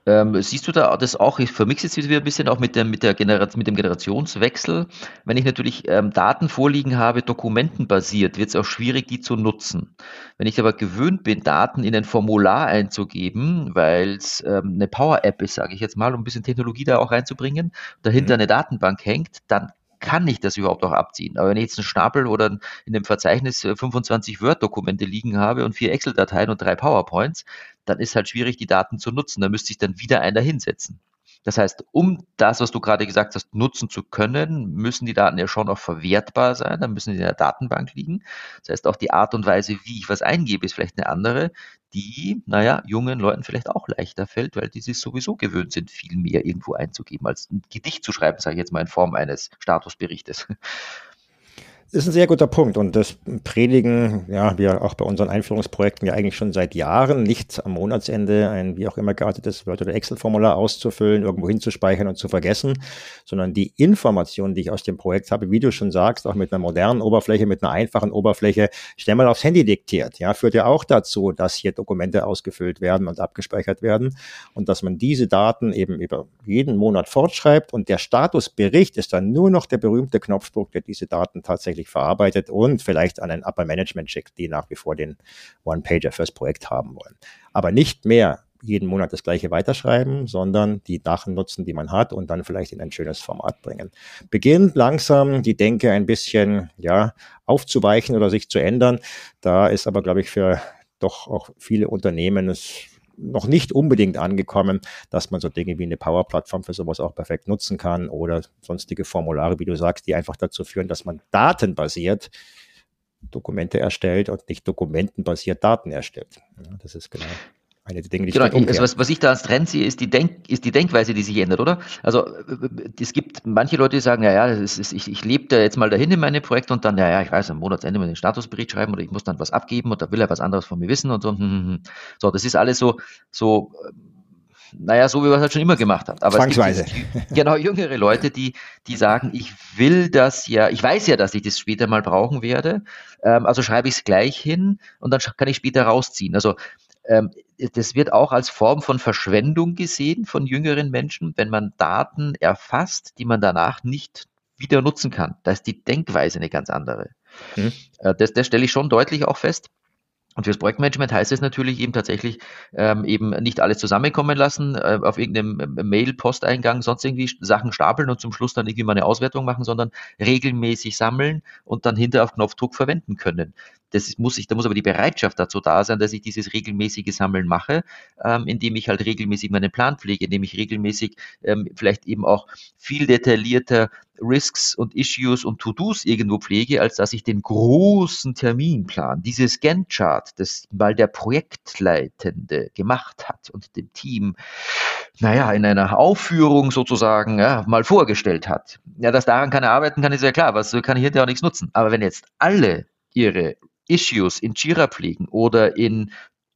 Ähm, siehst du da das auch? Ich vermixe jetzt wieder ein bisschen auch mit, der, mit, der Generation, mit dem Generationswechsel. Wenn ich natürlich ähm, Daten vorliegen habe, dokumentenbasiert, wird es auch schwierig, die zu nutzen. Wenn ich aber gewöhnt bin, Daten in ein Formular einzugeben, weil es ähm, eine Power-App ist, sage ich jetzt mal, um ein bisschen Technologie da auch reinzubringen, dahinter mhm. eine Datenbank hängt, dann kann ich das überhaupt auch abziehen. Aber wenn ich jetzt einen Stapel oder in dem Verzeichnis 25 äh, Word-Dokumente liegen habe und vier Excel-Dateien und drei PowerPoints, dann ist halt schwierig, die Daten zu nutzen. Da müsste ich dann wieder einer hinsetzen. Das heißt, um das, was du gerade gesagt hast, nutzen zu können, müssen die Daten ja schon auch verwertbar sein, dann müssen sie in der Datenbank liegen. Das heißt, auch die Art und Weise, wie ich was eingebe, ist vielleicht eine andere, die, naja, jungen Leuten vielleicht auch leichter fällt, weil die sich sowieso gewöhnt sind, viel mehr irgendwo einzugeben, als ein Gedicht zu schreiben, sage ich jetzt mal in Form eines Statusberichtes ist ein sehr guter Punkt und das predigen ja wir auch bei unseren Einführungsprojekten ja eigentlich schon seit Jahren, nicht am Monatsende ein wie auch immer geartetes Word- oder Excel-Formular auszufüllen, irgendwo hinzuspeichern und zu vergessen, sondern die Informationen, die ich aus dem Projekt habe, wie du schon sagst, auch mit einer modernen Oberfläche, mit einer einfachen Oberfläche, schnell mal aufs Handy diktiert, ja, führt ja auch dazu, dass hier Dokumente ausgefüllt werden und abgespeichert werden und dass man diese Daten eben über jeden Monat fortschreibt und der Statusbericht ist dann nur noch der berühmte Knopfdruck, der diese Daten tatsächlich ordentlich verarbeitet und vielleicht an ein Upper Management schickt, die nach wie vor den One-Pager fürs Projekt haben wollen. Aber nicht mehr jeden Monat das gleiche weiterschreiben, sondern die Daten nutzen, die man hat und dann vielleicht in ein schönes Format bringen. Beginnt langsam die Denke ein bisschen, ja, aufzuweichen oder sich zu ändern. Da ist aber, glaube ich, für doch auch viele Unternehmen es noch nicht unbedingt angekommen, dass man so Dinge wie eine Power-Plattform für sowas auch perfekt nutzen kann oder sonstige Formulare, wie du sagst, die einfach dazu führen, dass man datenbasiert Dokumente erstellt und nicht dokumentenbasiert Daten erstellt. Ja, das ist genau eine der Dinge, die genau, ich also was, was ich da als Trend sehe, ist die, Denk, ist die Denkweise, die sich ändert, oder? Also es gibt manche Leute, die sagen, ja, ja, ist, ich, ich lebe da jetzt mal dahin in meine Projekte und dann, ja, ja, ich weiß, am Monatsende muss ich den Statusbericht schreiben oder ich muss dann was abgeben und da will er was anderes von mir wissen und so. Hm, hm, hm. So, das ist alles so, so naja, so wie wir es halt schon immer gemacht haben. Aber Zwangsweise. Gibt, genau, jüngere Leute, die, die sagen, ich will das ja, ich weiß ja, dass ich das später mal brauchen werde, ähm, also schreibe ich es gleich hin und dann kann ich später rausziehen. Also ähm, das wird auch als Form von Verschwendung gesehen von jüngeren Menschen, wenn man Daten erfasst, die man danach nicht wieder nutzen kann. Da ist die Denkweise eine ganz andere. Hm. Das, das stelle ich schon deutlich auch fest. Und fürs Projektmanagement heißt es natürlich eben tatsächlich ähm, eben nicht alles zusammenkommen lassen, äh, auf irgendeinem äh, Mail, Posteingang, sonst irgendwie Sachen stapeln und zum Schluss dann irgendwie mal eine Auswertung machen, sondern regelmäßig sammeln und dann hinter auf Knopfdruck verwenden können. Das muss ich, da muss aber die Bereitschaft dazu da sein, dass ich dieses regelmäßige Sammeln mache, ähm, indem ich halt regelmäßig meinen Plan pflege, indem ich regelmäßig ähm, vielleicht eben auch viel detaillierter Risks und Issues und To-Dos irgendwo pflege, als dass ich den großen Terminplan, dieses Gantt-Chart, das mal der Projektleitende gemacht hat und dem Team, naja, in einer Aufführung sozusagen ja, mal vorgestellt hat. Ja, dass daran kann er arbeiten kann, ist ja klar, was kann ich hinterher auch nichts nutzen. Aber wenn jetzt alle ihre Issues in Jira pflegen oder in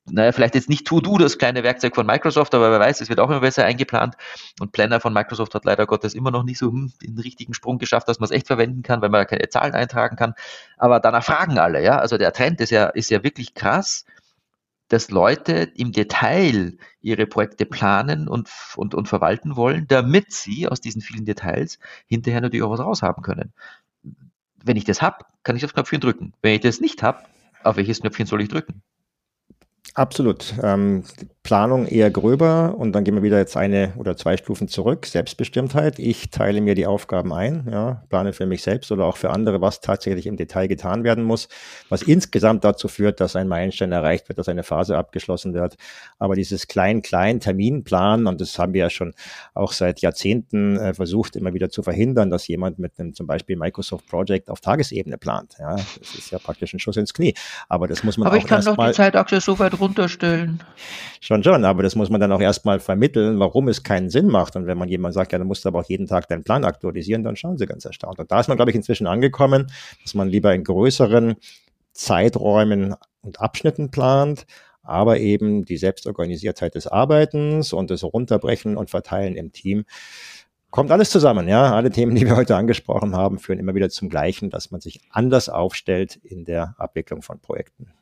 naja, vielleicht jetzt nicht To-Do, das kleine Werkzeug von Microsoft, aber wer weiß, es wird auch immer besser eingeplant. Und Planner von Microsoft hat leider Gottes immer noch nicht so hm, den richtigen Sprung geschafft, dass man es echt verwenden kann, weil man keine Zahlen eintragen kann. Aber danach fragen alle, ja. Also der Trend ist ja, ist ja wirklich krass, dass Leute im Detail ihre Projekte planen und, und, und verwalten wollen, damit sie aus diesen vielen Details hinterher natürlich auch was raushaben können. Wenn ich das habe, kann ich das Knöpfchen drücken. Wenn ich das nicht habe, auf welches Knöpfchen soll ich drücken? Absolut. Ähm, Planung eher gröber und dann gehen wir wieder jetzt eine oder zwei Stufen zurück. Selbstbestimmtheit. Ich teile mir die Aufgaben ein, ja, plane für mich selbst oder auch für andere, was tatsächlich im Detail getan werden muss, was insgesamt dazu führt, dass ein Meilenstein erreicht wird, dass eine Phase abgeschlossen wird. Aber dieses klein-klein Terminplan, und das haben wir ja schon auch seit Jahrzehnten äh, versucht, immer wieder zu verhindern, dass jemand mit einem zum Beispiel Microsoft Project auf Tagesebene plant. Ja, das ist ja praktisch ein Schuss ins Knie. Aber das muss man Aber ich kann doch die Zeitachse so weit runterstellen. Schon, schon, aber das muss man dann auch erstmal vermitteln, warum es keinen Sinn macht. Und wenn man jemand sagt, ja, dann musst du aber auch jeden Tag deinen Plan aktualisieren, dann schauen sie ganz erstaunt. Und da ist man, glaube ich, inzwischen angekommen, dass man lieber in größeren Zeiträumen und Abschnitten plant, aber eben die Selbstorganisiertheit des Arbeitens und das Runterbrechen und Verteilen im Team kommt alles zusammen, ja. Alle Themen, die wir heute angesprochen haben, führen immer wieder zum Gleichen, dass man sich anders aufstellt in der Abwicklung von Projekten.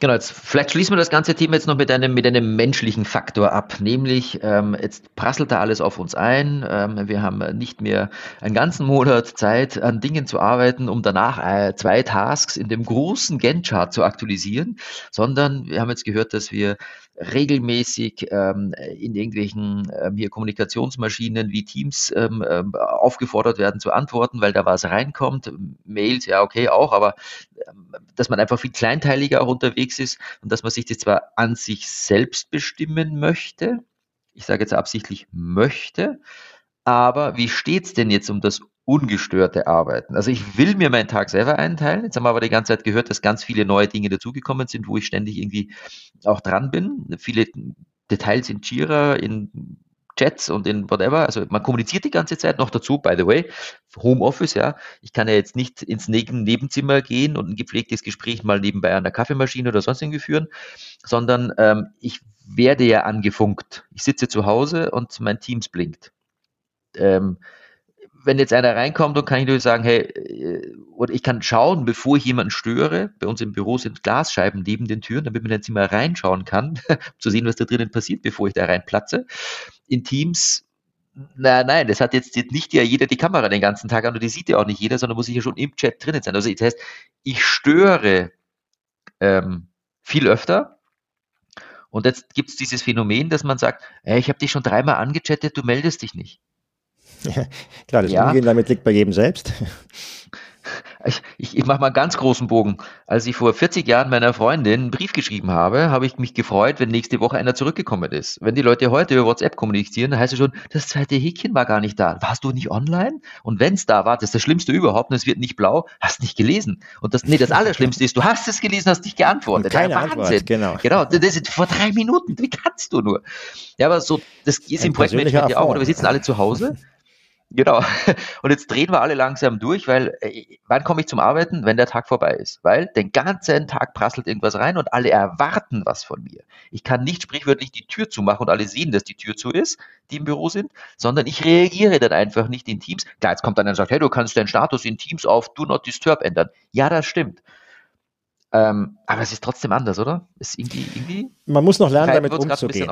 Genau, jetzt vielleicht schließen wir das ganze Thema jetzt noch mit einem, mit einem menschlichen Faktor ab, nämlich ähm, jetzt prasselt da alles auf uns ein. Ähm, wir haben nicht mehr einen ganzen Monat Zeit, an Dingen zu arbeiten, um danach äh, zwei Tasks in dem großen Gantt-Chart zu aktualisieren, sondern wir haben jetzt gehört, dass wir regelmäßig ähm, in irgendwelchen ähm, hier Kommunikationsmaschinen wie Teams ähm, ähm, aufgefordert werden zu antworten, weil da was reinkommt. Mails, ja, okay, auch, aber dass man einfach viel kleinteiliger auch unterwegs ist und dass man sich das zwar an sich selbst bestimmen möchte, ich sage jetzt absichtlich möchte, aber wie steht's denn jetzt um das ungestörte Arbeiten. Also ich will mir meinen Tag selber einteilen. Jetzt haben wir aber die ganze Zeit gehört, dass ganz viele neue Dinge dazugekommen sind, wo ich ständig irgendwie auch dran bin. Viele Details in Jira, in Chats und in whatever. Also man kommuniziert die ganze Zeit noch dazu, by the way. Homeoffice, ja. Ich kann ja jetzt nicht ins Nebenzimmer gehen und ein gepflegtes Gespräch mal nebenbei an der Kaffeemaschine oder sonst irgendwie führen, sondern ähm, ich werde ja angefunkt. Ich sitze zu Hause und mein Teams blinkt. Ähm, wenn jetzt einer reinkommt, dann kann ich nur sagen, hey, äh, oder ich kann schauen, bevor ich jemanden störe. Bei uns im Büro sind Glasscheiben neben den Türen, damit man dann Zimmer reinschauen kann, um zu sehen, was da drinnen passiert, bevor ich da reinplatze. In Teams na, nein, das hat jetzt nicht ja jeder die Kamera den ganzen Tag an und die sieht ja auch nicht jeder, sondern muss ich ja schon im Chat drinnen sein. Also das heißt, ich störe ähm, viel öfter. Und jetzt gibt es dieses Phänomen, dass man sagt, hey, ich habe dich schon dreimal angechattet, du meldest dich nicht. Ja, klar, das ja. Umgehen damit liegt bei jedem selbst. Ich, ich, ich mache mal einen ganz großen Bogen. Als ich vor 40 Jahren meiner Freundin einen Brief geschrieben habe, habe ich mich gefreut, wenn nächste Woche einer zurückgekommen ist. Wenn die Leute heute über WhatsApp kommunizieren, dann heißt es schon, das zweite Häkchen war gar nicht da. Warst du nicht online? Und wenn es da war, das ist das Schlimmste überhaupt, und es wird nicht blau, hast nicht gelesen. Und das, nee, das Allerschlimmste ist, du hast es gelesen, hast nicht geantwortet. Und keine ja, Wahnsinn. Antwort, genau. Genau, das ist vor drei Minuten. Wie kannst du nur? Ja, aber so, das ist im Projektmanagement ja auch, oder wir sitzen alle zu Hause Genau. Und jetzt drehen wir alle langsam durch, weil äh, wann komme ich zum Arbeiten, wenn der Tag vorbei ist? Weil den ganzen Tag prasselt irgendwas rein und alle erwarten was von mir. Ich kann nicht sprichwörtlich die Tür zumachen und alle sehen, dass die Tür zu ist, die im Büro sind, sondern ich reagiere dann einfach nicht in Teams. Klar, jetzt kommt dann und sagt, hey, du kannst deinen Status in Teams auf Do Not Disturb ändern. Ja, das stimmt. Ähm, aber es ist trotzdem anders, oder? Ist irgendwie, irgendwie Man muss noch lernen, damit umzugehen.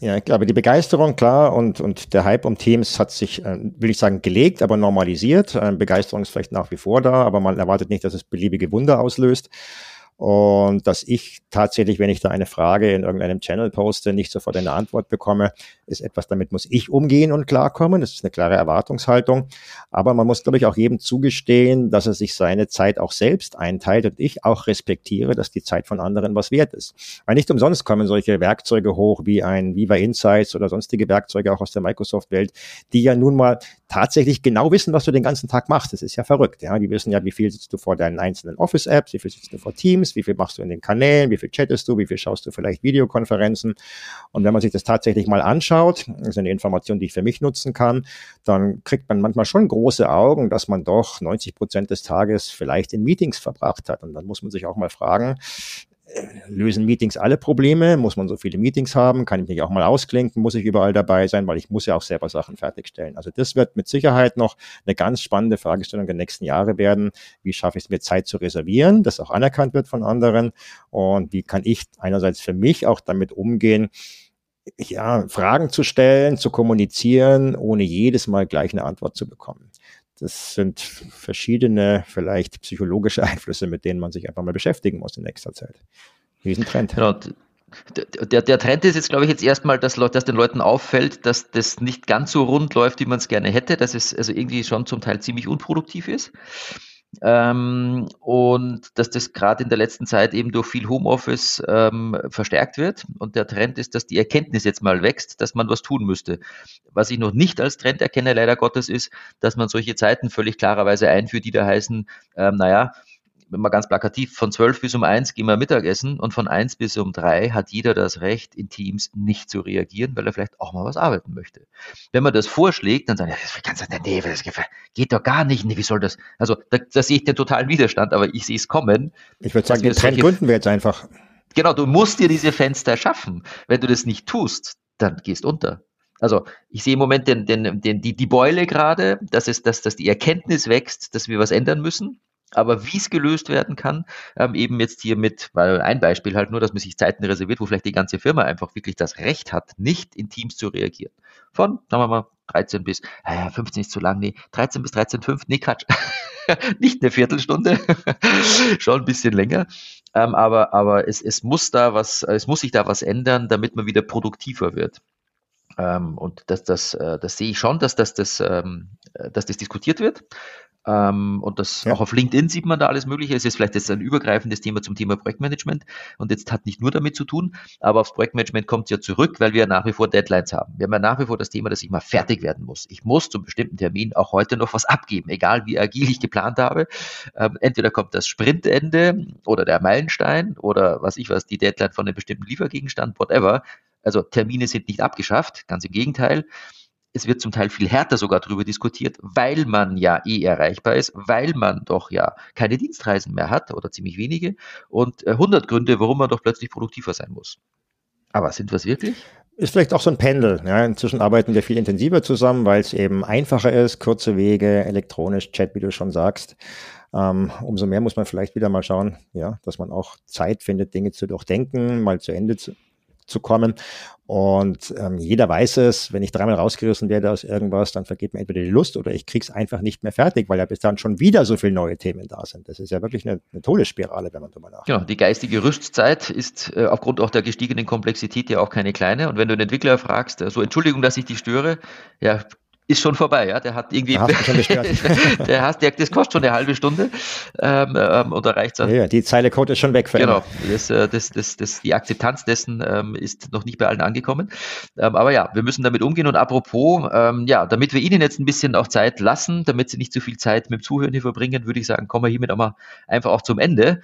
Ja, glaube, die Begeisterung, klar, und, und der Hype um Teams hat sich, äh, will ich sagen, gelegt, aber normalisiert. Ähm, Begeisterung ist vielleicht nach wie vor da, aber man erwartet nicht, dass es beliebige Wunder auslöst. Und dass ich tatsächlich, wenn ich da eine Frage in irgendeinem Channel poste, nicht sofort eine Antwort bekomme, ist etwas, damit muss ich umgehen und klarkommen. Das ist eine klare Erwartungshaltung. Aber man muss, glaube ich, auch jedem zugestehen, dass er sich seine Zeit auch selbst einteilt und ich auch respektiere, dass die Zeit von anderen was wert ist. Weil nicht umsonst kommen solche Werkzeuge hoch wie ein Viva Insights oder sonstige Werkzeuge auch aus der Microsoft-Welt, die ja nun mal tatsächlich genau wissen, was du den ganzen Tag machst. Das ist ja verrückt. Ja, die wissen ja, wie viel sitzt du vor deinen einzelnen Office-Apps, wie viel sitzt du vor Teams, wie viel machst du in den Kanälen, wie viel chattest du, wie viel schaust du vielleicht Videokonferenzen. Und wenn man sich das tatsächlich mal anschaut, das ist eine Information, die ich für mich nutzen kann, dann kriegt man manchmal schon große Augen, dass man doch 90 Prozent des Tages vielleicht in Meetings verbracht hat. Und dann muss man sich auch mal fragen, lösen Meetings alle Probleme? Muss man so viele Meetings haben? Kann ich mich auch mal ausklinken? Muss ich überall dabei sein? Weil ich muss ja auch selber Sachen fertigstellen. Also das wird mit Sicherheit noch eine ganz spannende Fragestellung der nächsten Jahre werden. Wie schaffe ich es mir Zeit zu reservieren, dass auch anerkannt wird von anderen? Und wie kann ich einerseits für mich auch damit umgehen, ja, Fragen zu stellen, zu kommunizieren, ohne jedes Mal gleich eine Antwort zu bekommen. Das sind verschiedene, vielleicht psychologische Einflüsse, mit denen man sich einfach mal beschäftigen muss in nächster Zeit. Riesentrend. Genau. Der, der, Trend ist jetzt, glaube ich, jetzt erstmal, dass, dass den Leuten auffällt, dass das nicht ganz so rund läuft, wie man es gerne hätte, dass es also irgendwie schon zum Teil ziemlich unproduktiv ist. Ähm, und dass das gerade in der letzten Zeit eben durch viel Homeoffice ähm, verstärkt wird. Und der Trend ist, dass die Erkenntnis jetzt mal wächst, dass man was tun müsste. Was ich noch nicht als Trend erkenne, leider Gottes, ist, dass man solche Zeiten völlig klarerweise einführt, die da heißen, ähm, naja, wenn man ganz plakativ, von 12 bis um 1 gehen wir Mittagessen und von 1 bis um 3 hat jeder das Recht, in Teams nicht zu reagieren, weil er vielleicht auch mal was arbeiten möchte. Wenn man das vorschlägt, dann sagen, ja, das kannst du, nee, das geht doch gar nicht, nee, wie soll das? Also, da, da sehe ich den totalen Widerstand, aber ich sehe es kommen. Ich würde sagen, den Trend gründen wir jetzt einfach. Genau, du musst dir diese Fenster schaffen. Wenn du das nicht tust, dann gehst unter. Also ich sehe im Moment den, den, den, die, die Beule gerade, dass, es, dass, dass die Erkenntnis wächst, dass wir was ändern müssen. Aber wie es gelöst werden kann, ähm, eben jetzt hier mit, weil ein Beispiel halt nur, dass man sich Zeiten reserviert, wo vielleicht die ganze Firma einfach wirklich das Recht hat, nicht in Teams zu reagieren. Von, sagen wir mal, 13 bis, äh, 15 ist zu lang, nee, 13 bis 13,5, nee, Quatsch. nicht eine Viertelstunde, schon ein bisschen länger. Ähm, aber aber es, es muss da was, es muss sich da was ändern, damit man wieder produktiver wird. Ähm, und das, das, äh, das sehe ich schon, dass, dass, das, ähm, dass das diskutiert wird. Ähm, und das ja. auch auf LinkedIn sieht man da alles Mögliche. Es ist vielleicht jetzt ein übergreifendes Thema zum Thema Projektmanagement und jetzt hat nicht nur damit zu tun, aber aufs Projektmanagement kommt es ja zurück, weil wir ja nach wie vor Deadlines haben. Wir haben ja nach wie vor das Thema, dass ich mal fertig werden muss. Ich muss zum bestimmten Termin auch heute noch was abgeben, egal wie agil ich geplant habe. Ähm, entweder kommt das Sprintende oder der Meilenstein oder was ich was, die Deadline von einem bestimmten Liefergegenstand, whatever. Also Termine sind nicht abgeschafft, ganz im Gegenteil es wird zum Teil viel härter sogar darüber diskutiert, weil man ja eh erreichbar ist, weil man doch ja keine Dienstreisen mehr hat oder ziemlich wenige und äh, 100 Gründe, warum man doch plötzlich produktiver sein muss. Aber sind wir es wirklich? Ist vielleicht auch so ein Pendel. Ja. Inzwischen arbeiten wir viel intensiver zusammen, weil es eben einfacher ist, kurze Wege, elektronisch, Chat, wie du schon sagst. Ähm, umso mehr muss man vielleicht wieder mal schauen, ja, dass man auch Zeit findet, Dinge zu durchdenken, mal zu Ende zu, zu kommen. Und ähm, jeder weiß es, wenn ich dreimal rausgerissen werde aus irgendwas, dann vergeht mir entweder die Lust oder ich krieg's einfach nicht mehr fertig, weil ja bis dann schon wieder so viele neue Themen da sind. Das ist ja wirklich eine, eine Todesspirale, wenn man drüber nachdenkt. Genau, die geistige Rüstzeit ist äh, aufgrund auch der gestiegenen Komplexität ja auch keine kleine. Und wenn du einen Entwickler fragst, äh, so Entschuldigung, dass ich dich störe, ja, ist schon vorbei, ja. Der hat irgendwie, der hat, der, das kostet schon eine halbe Stunde ähm, ähm, und erreicht es. Ja, die Zeile Code ist schon weg. Für genau, das, äh, das, das, das, die Akzeptanz dessen ähm, ist noch nicht bei allen angekommen. Ähm, aber ja, wir müssen damit umgehen und apropos, ähm, ja, damit wir Ihnen jetzt ein bisschen auch Zeit lassen, damit Sie nicht zu viel Zeit mit dem Zuhören hier verbringen, würde ich sagen, kommen wir hiermit auch mal einfach auch zum Ende.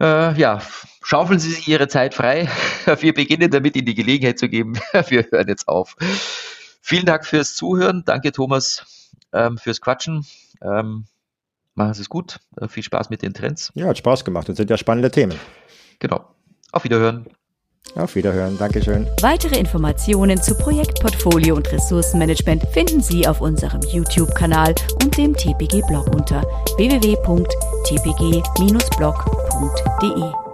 Äh, ja, schaufeln Sie sich Ihre Zeit frei. Wir beginnen damit, Ihnen die Gelegenheit zu geben. Wir hören jetzt auf. Vielen Dank fürs Zuhören. Danke, Thomas, ähm, fürs Quatschen. Ähm, machen Sie es gut. Äh, viel Spaß mit den Trends. Ja, hat Spaß gemacht und sind ja spannende Themen. Genau. Auf Wiederhören. Auf Wiederhören. Dankeschön. Weitere Informationen zu Projektportfolio und Ressourcenmanagement finden Sie auf unserem YouTube-Kanal und dem TPG-Blog unter www.tpg-blog.de.